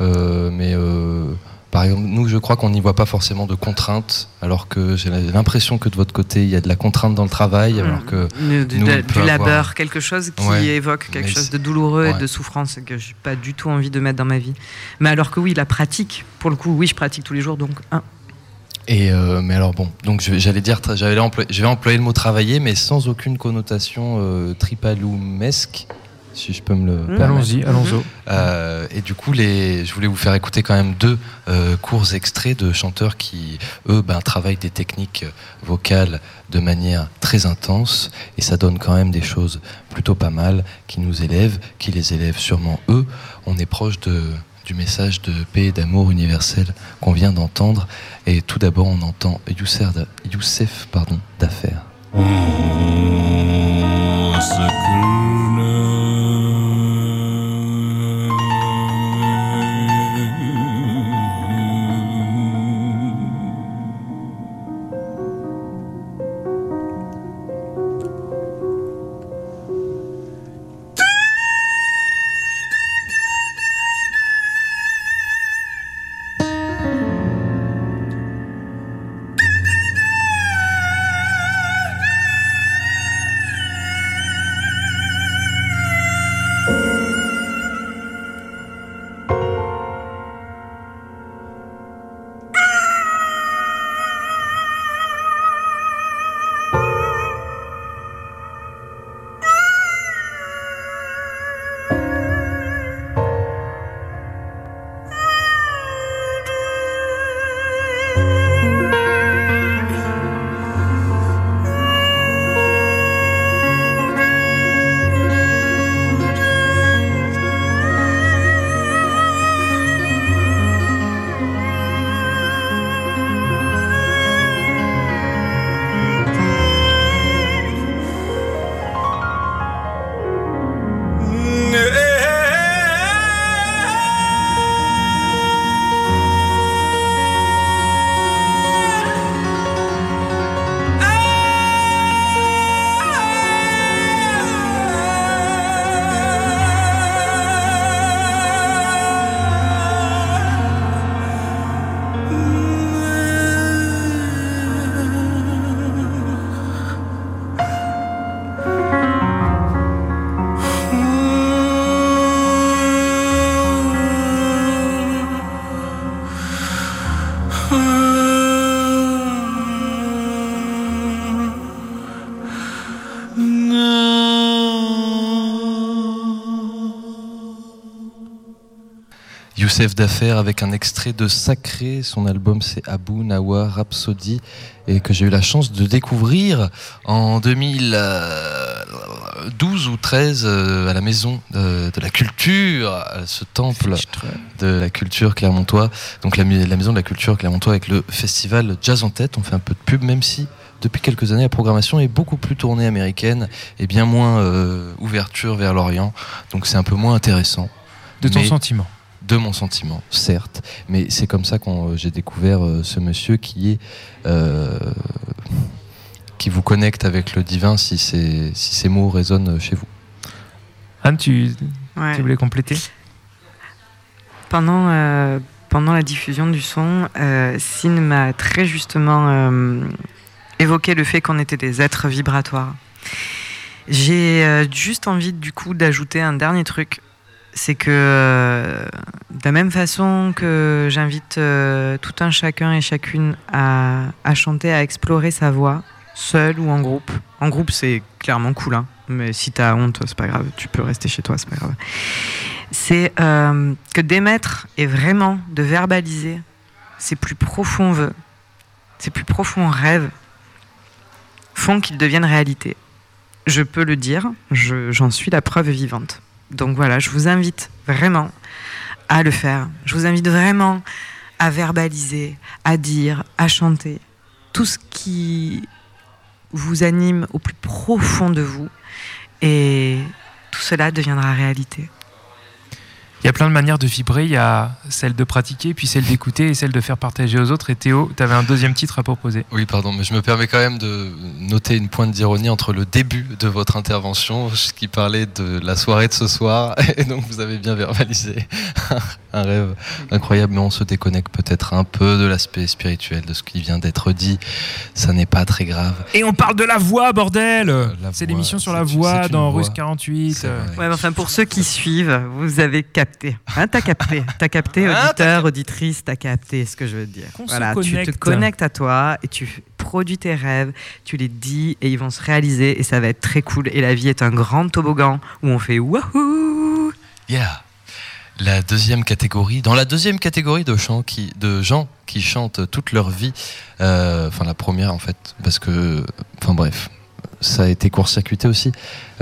Speaker 5: euh, mais euh, par exemple, nous, je crois qu'on n'y voit pas forcément de contraintes, alors que j'ai l'impression que de votre côté, il y a de la contrainte dans le travail, mm. alors que
Speaker 10: du, labeur, quelque chose qui évoque quelque chose de douloureux et de souffrance que j'ai pas du tout envie de mettre dans ma vie. Mais alors que oui, la pratique, pour le coup, oui, je pratique tous les jours, donc un.
Speaker 5: Et euh, mais alors bon, donc j'allais dire, j'allais employer, je vais employer le mot travailler, mais sans aucune connotation euh, tripaloumesque, si je peux me le
Speaker 1: mmh. Allons-y, allons-y.
Speaker 5: Euh, et du coup, les, je voulais vous faire écouter quand même deux euh, courts extraits de chanteurs qui, eux, ben, travaillent des techniques vocales de manière très intense, et ça donne quand même des choses plutôt pas mal, qui nous élèvent, qui les élèvent sûrement eux. On est proche de du message de paix et d'amour universel qu'on vient d'entendre. Et tout d'abord, on entend Youssef, d'affaires. Youssef d'affaires avec un extrait de Sacré. Son album c'est Abu Nawa Rhapsody et que j'ai eu la chance de découvrir en 2012 ou 13 euh, à la maison de, de la culture, ce temple de la culture clermontois. Donc la, maison de la culture clermontois avec le festival Jazz en tête. On fait un peu de pub même si depuis quelques années la programmation est beaucoup plus tournée américaine et bien moins euh, ouverture vers l'Orient. Donc c'est un peu moins intéressant.
Speaker 1: De ton
Speaker 5: Mais-
Speaker 1: sentiment.
Speaker 5: De mon sentiment, certes, mais c'est comme ça que j'ai découvert euh, ce monsieur qui est euh, qui vous connecte avec le divin si ces, si ces mots résonnent chez vous.
Speaker 1: Anne, tu,
Speaker 10: Ouais.
Speaker 1: tu voulais compléter?
Speaker 10: Pendant, euh, pendant la diffusion du son, euh, Sin m'a très justement euh, évoqué le fait qu'on était des êtres vibratoires. J'ai euh, juste envie du coup d'ajouter un dernier truc. C'est que euh, de la même façon que j'invite euh, tout un chacun et chacune à, chanter, à explorer sa voix, seul ou en groupe. En groupe, c'est clairement cool, hein. mais si t'as honte, c'est pas grave, tu peux rester chez toi, c'est pas grave c'est euh, que d'émettre et vraiment de verbaliser ses plus profonds vœux, ses plus profonds rêves, font qu'ils deviennent réalité. Je peux le dire, je- j'en suis la preuve vivante. Donc voilà, je vous invite vraiment à le faire. Je vous invite vraiment à verbaliser, à dire, à chanter tout ce qui vous anime au plus profond de vous et tout cela deviendra réalité.
Speaker 1: Il y a plein de manières de vibrer. Il y a celle de pratiquer, puis celle d'écouter et celle de faire partager aux autres. Et Théo, tu avais un deuxième titre à proposer.
Speaker 5: Oui, pardon, mais je me permets quand même de noter une pointe d'ironie entre le début de votre intervention, ce qui parlait de la soirée de ce soir, (laughs) et donc vous avez bien verbalisé un rêve incroyable, mais on se déconnecte peut-être un peu de l'aspect spirituel de ce qui vient d'être dit. Ça n'est pas très grave.
Speaker 1: Et on parle de la voix, bordel
Speaker 5: Euh,
Speaker 1: C'est l'émission sur la voix dans
Speaker 5: voix.
Speaker 1: Russe 48. euh.
Speaker 10: Ouais, mais enfin, pour ceux qui suivent, vous avez capté. Hein, t'as capté. T'as capté,
Speaker 1: Ah,
Speaker 10: auditeur, auditrice, t'as capté ce que je veux dire. Voilà, tu te
Speaker 1: connecte.
Speaker 10: connectes à toi et tu produis tes rêves, tu les dis et ils vont se réaliser et ça va être très cool. Et la vie est un grand toboggan où on fait wahoo
Speaker 5: Yeah. La deuxième catégorie, dans la deuxième catégorie de, chants qui, de gens qui chantent toute leur vie, euh, enfin la première en fait, parce que, enfin bref, ça a été court-circuité aussi.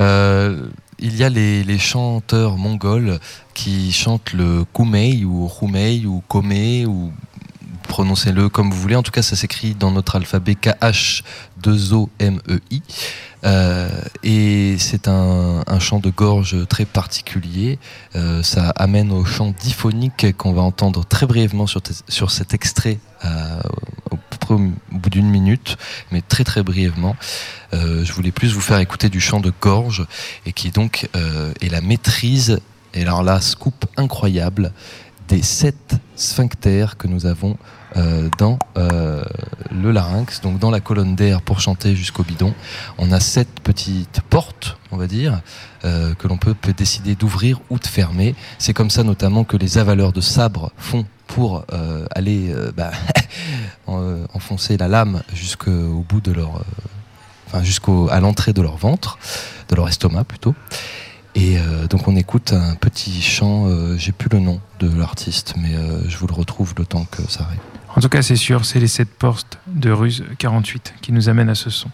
Speaker 5: Euh, il y a les, chanteurs mongols qui chantent le kumei ou rumei ou komei ou prononcez-le comme vous voulez. En tout cas, ça s'écrit dans notre alphabet K-H-2-O-M-E-I. Euh, et c'est un, chant de gorge très particulier. Euh, ça amène au chant diphonique qu'on va entendre très brièvement sur, cet extrait euh, au, bout d'une minute, mais très très brièvement. Euh, je voulais plus vous faire écouter du chant de gorge et qui donc est la maîtrise, et alors là, scoop incroyable, des sept sphincters que nous avons euh, dans euh, le larynx, donc dans la colonne d'air pour chanter jusqu'au bidon. On a sept petites portes, on va dire, euh, que l'on peut, décider d'ouvrir ou de fermer. C'est comme ça notamment que les avaleurs de sabre font pour aller bah, (laughs) en- enfoncer la lame jusqu'au bout de leur, enfin jusqu'au à l'entrée de leur ventre, de leur estomac plutôt. Et donc on écoute un petit chant, j'ai plus le nom de l'artiste, mais je vous le retrouve le temps que ça arrive.
Speaker 1: En tout cas, c'est sûr, c'est les 7 postes de Ruse 48 qui nous amènent à ce son.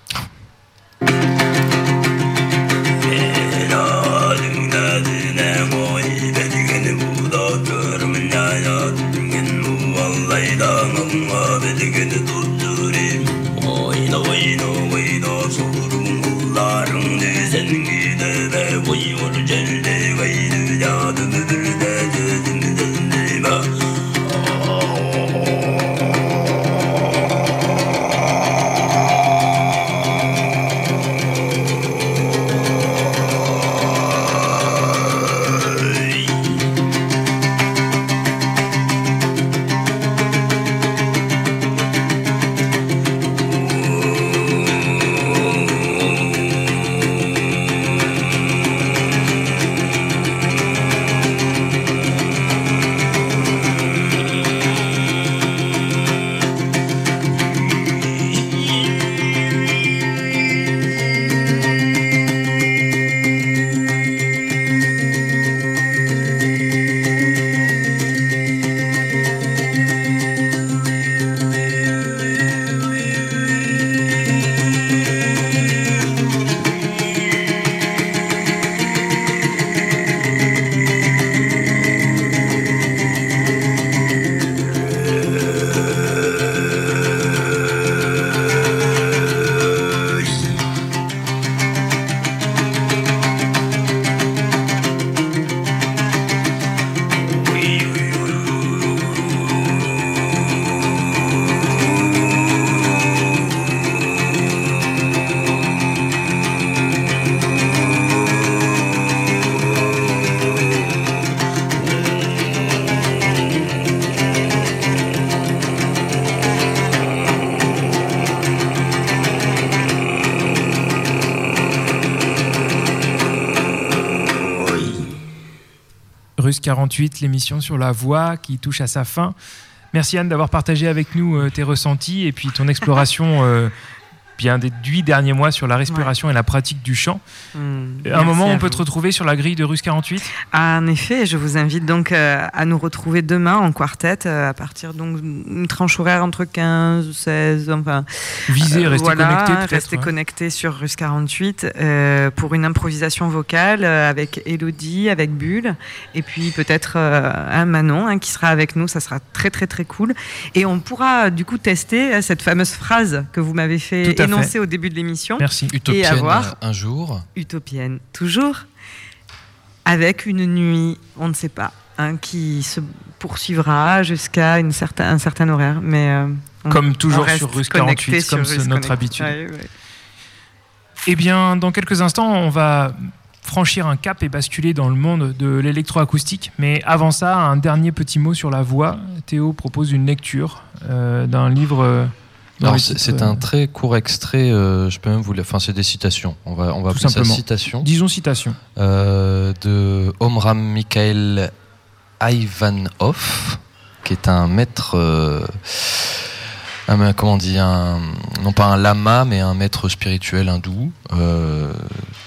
Speaker 1: 48, l'émission sur la voix qui touche à sa fin. Merci Anne d'avoir partagé avec nous tes ressentis et puis ton exploration bien des huit derniers mois sur la respiration et la pratique du chant. Hmm. À un moment, on peut te retrouver sur la grille de Russe 48
Speaker 10: ah, En effet, je vous invite donc euh, à nous retrouver demain en quartet euh, à partir d'une tranche horaire entre 15, 16, enfin.
Speaker 1: Viser, rester connecté.
Speaker 10: Rester connecté sur Russe 48 pour une improvisation vocale euh, avec Elodie, avec Bulle, et puis peut-être un Manon hein, qui sera avec nous. Ça sera très très très cool. Et on pourra du coup tester cette fameuse phrase que vous m'avez fait annoncé au début de l'émission.
Speaker 1: Merci.
Speaker 5: Utopienne et avoir un jour.
Speaker 10: Utopienne toujours. Avec une nuit, on ne sait pas, hein, qui se poursuivra jusqu'à un certain horaire. Mais euh,
Speaker 1: comme toujours sur Russe 48, comme c'est notre habitude. Eh bien, dans quelques instants, on va franchir un cap et basculer dans le monde de l'électroacoustique. Mais avant ça, un dernier petit mot sur la voix. Théo propose une lecture euh, d'un livre
Speaker 5: c'est un très court extrait, euh, je peux même vous Enfin, c'est des citations. On va, on va appeler ça citation.
Speaker 1: Disons citation.
Speaker 5: Euh, de Omram Mikhail Ivanov, qui est un maître. Euh, comment on dit un, Non pas un lama, mais un maître spirituel hindou,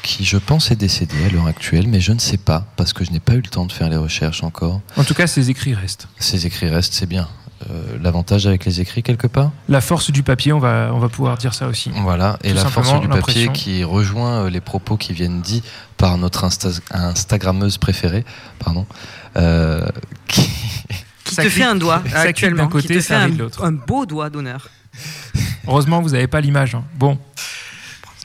Speaker 5: qui je pense est décédé à l'heure actuelle, mais je ne sais pas, parce que je n'ai pas eu le temps de faire les recherches encore.
Speaker 1: En tout cas, ses écrits restent.
Speaker 5: Ses écrits restent, c'est bien. Euh, l'avantage avec les écrits quelque part
Speaker 1: La force du papier, on va, on va pouvoir dire ça aussi.
Speaker 5: Voilà, et la force du papier qui rejoint euh, les propos qui viennent dits par notre Instagrammeuse préférée, pardon, euh, (laughs)
Speaker 10: qui... te fait un doigt (laughs) actuellement, côté, qui te fait un, un beau doigt d'honneur.
Speaker 1: Heureusement, vous n'avez pas l'image. Hein. Bon.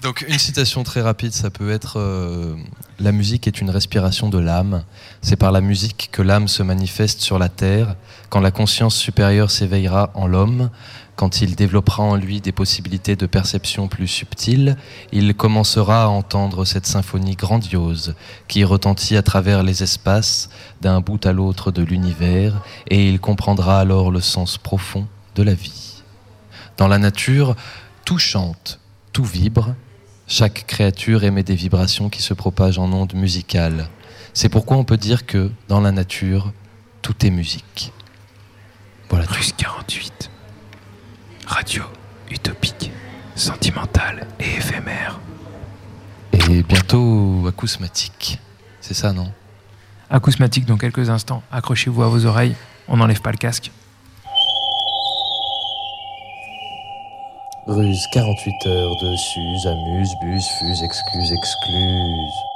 Speaker 5: Donc une citation très rapide, ça peut être La musique est une respiration de l'âme. C'est par la musique que l'âme se manifeste sur la terre quand la conscience supérieure s'éveillera en l'homme, quand il développera en lui des possibilités de perception plus subtiles, il commencera à entendre cette symphonie grandiose qui retentit à travers les espaces d'un bout à l'autre de l'univers, et il comprendra alors le sens profond de la vie. Dans la nature, tout chante, tout vibre, chaque créature émet des vibrations qui se propagent en ondes musicales. C'est pourquoi on peut dire que, dans la nature, tout est musique.
Speaker 1: Voilà. Russe 48. Radio utopique, sentimentale et éphémère.
Speaker 5: Et bientôt acousmatique. C'est ça, non?
Speaker 1: Acousmatique dans quelques instants. Accrochez-vous à vos oreilles. On n'enlève pas le casque.
Speaker 5: Ruse 48 heures de Suse, amuse, bus, fuse, excuse, excluse.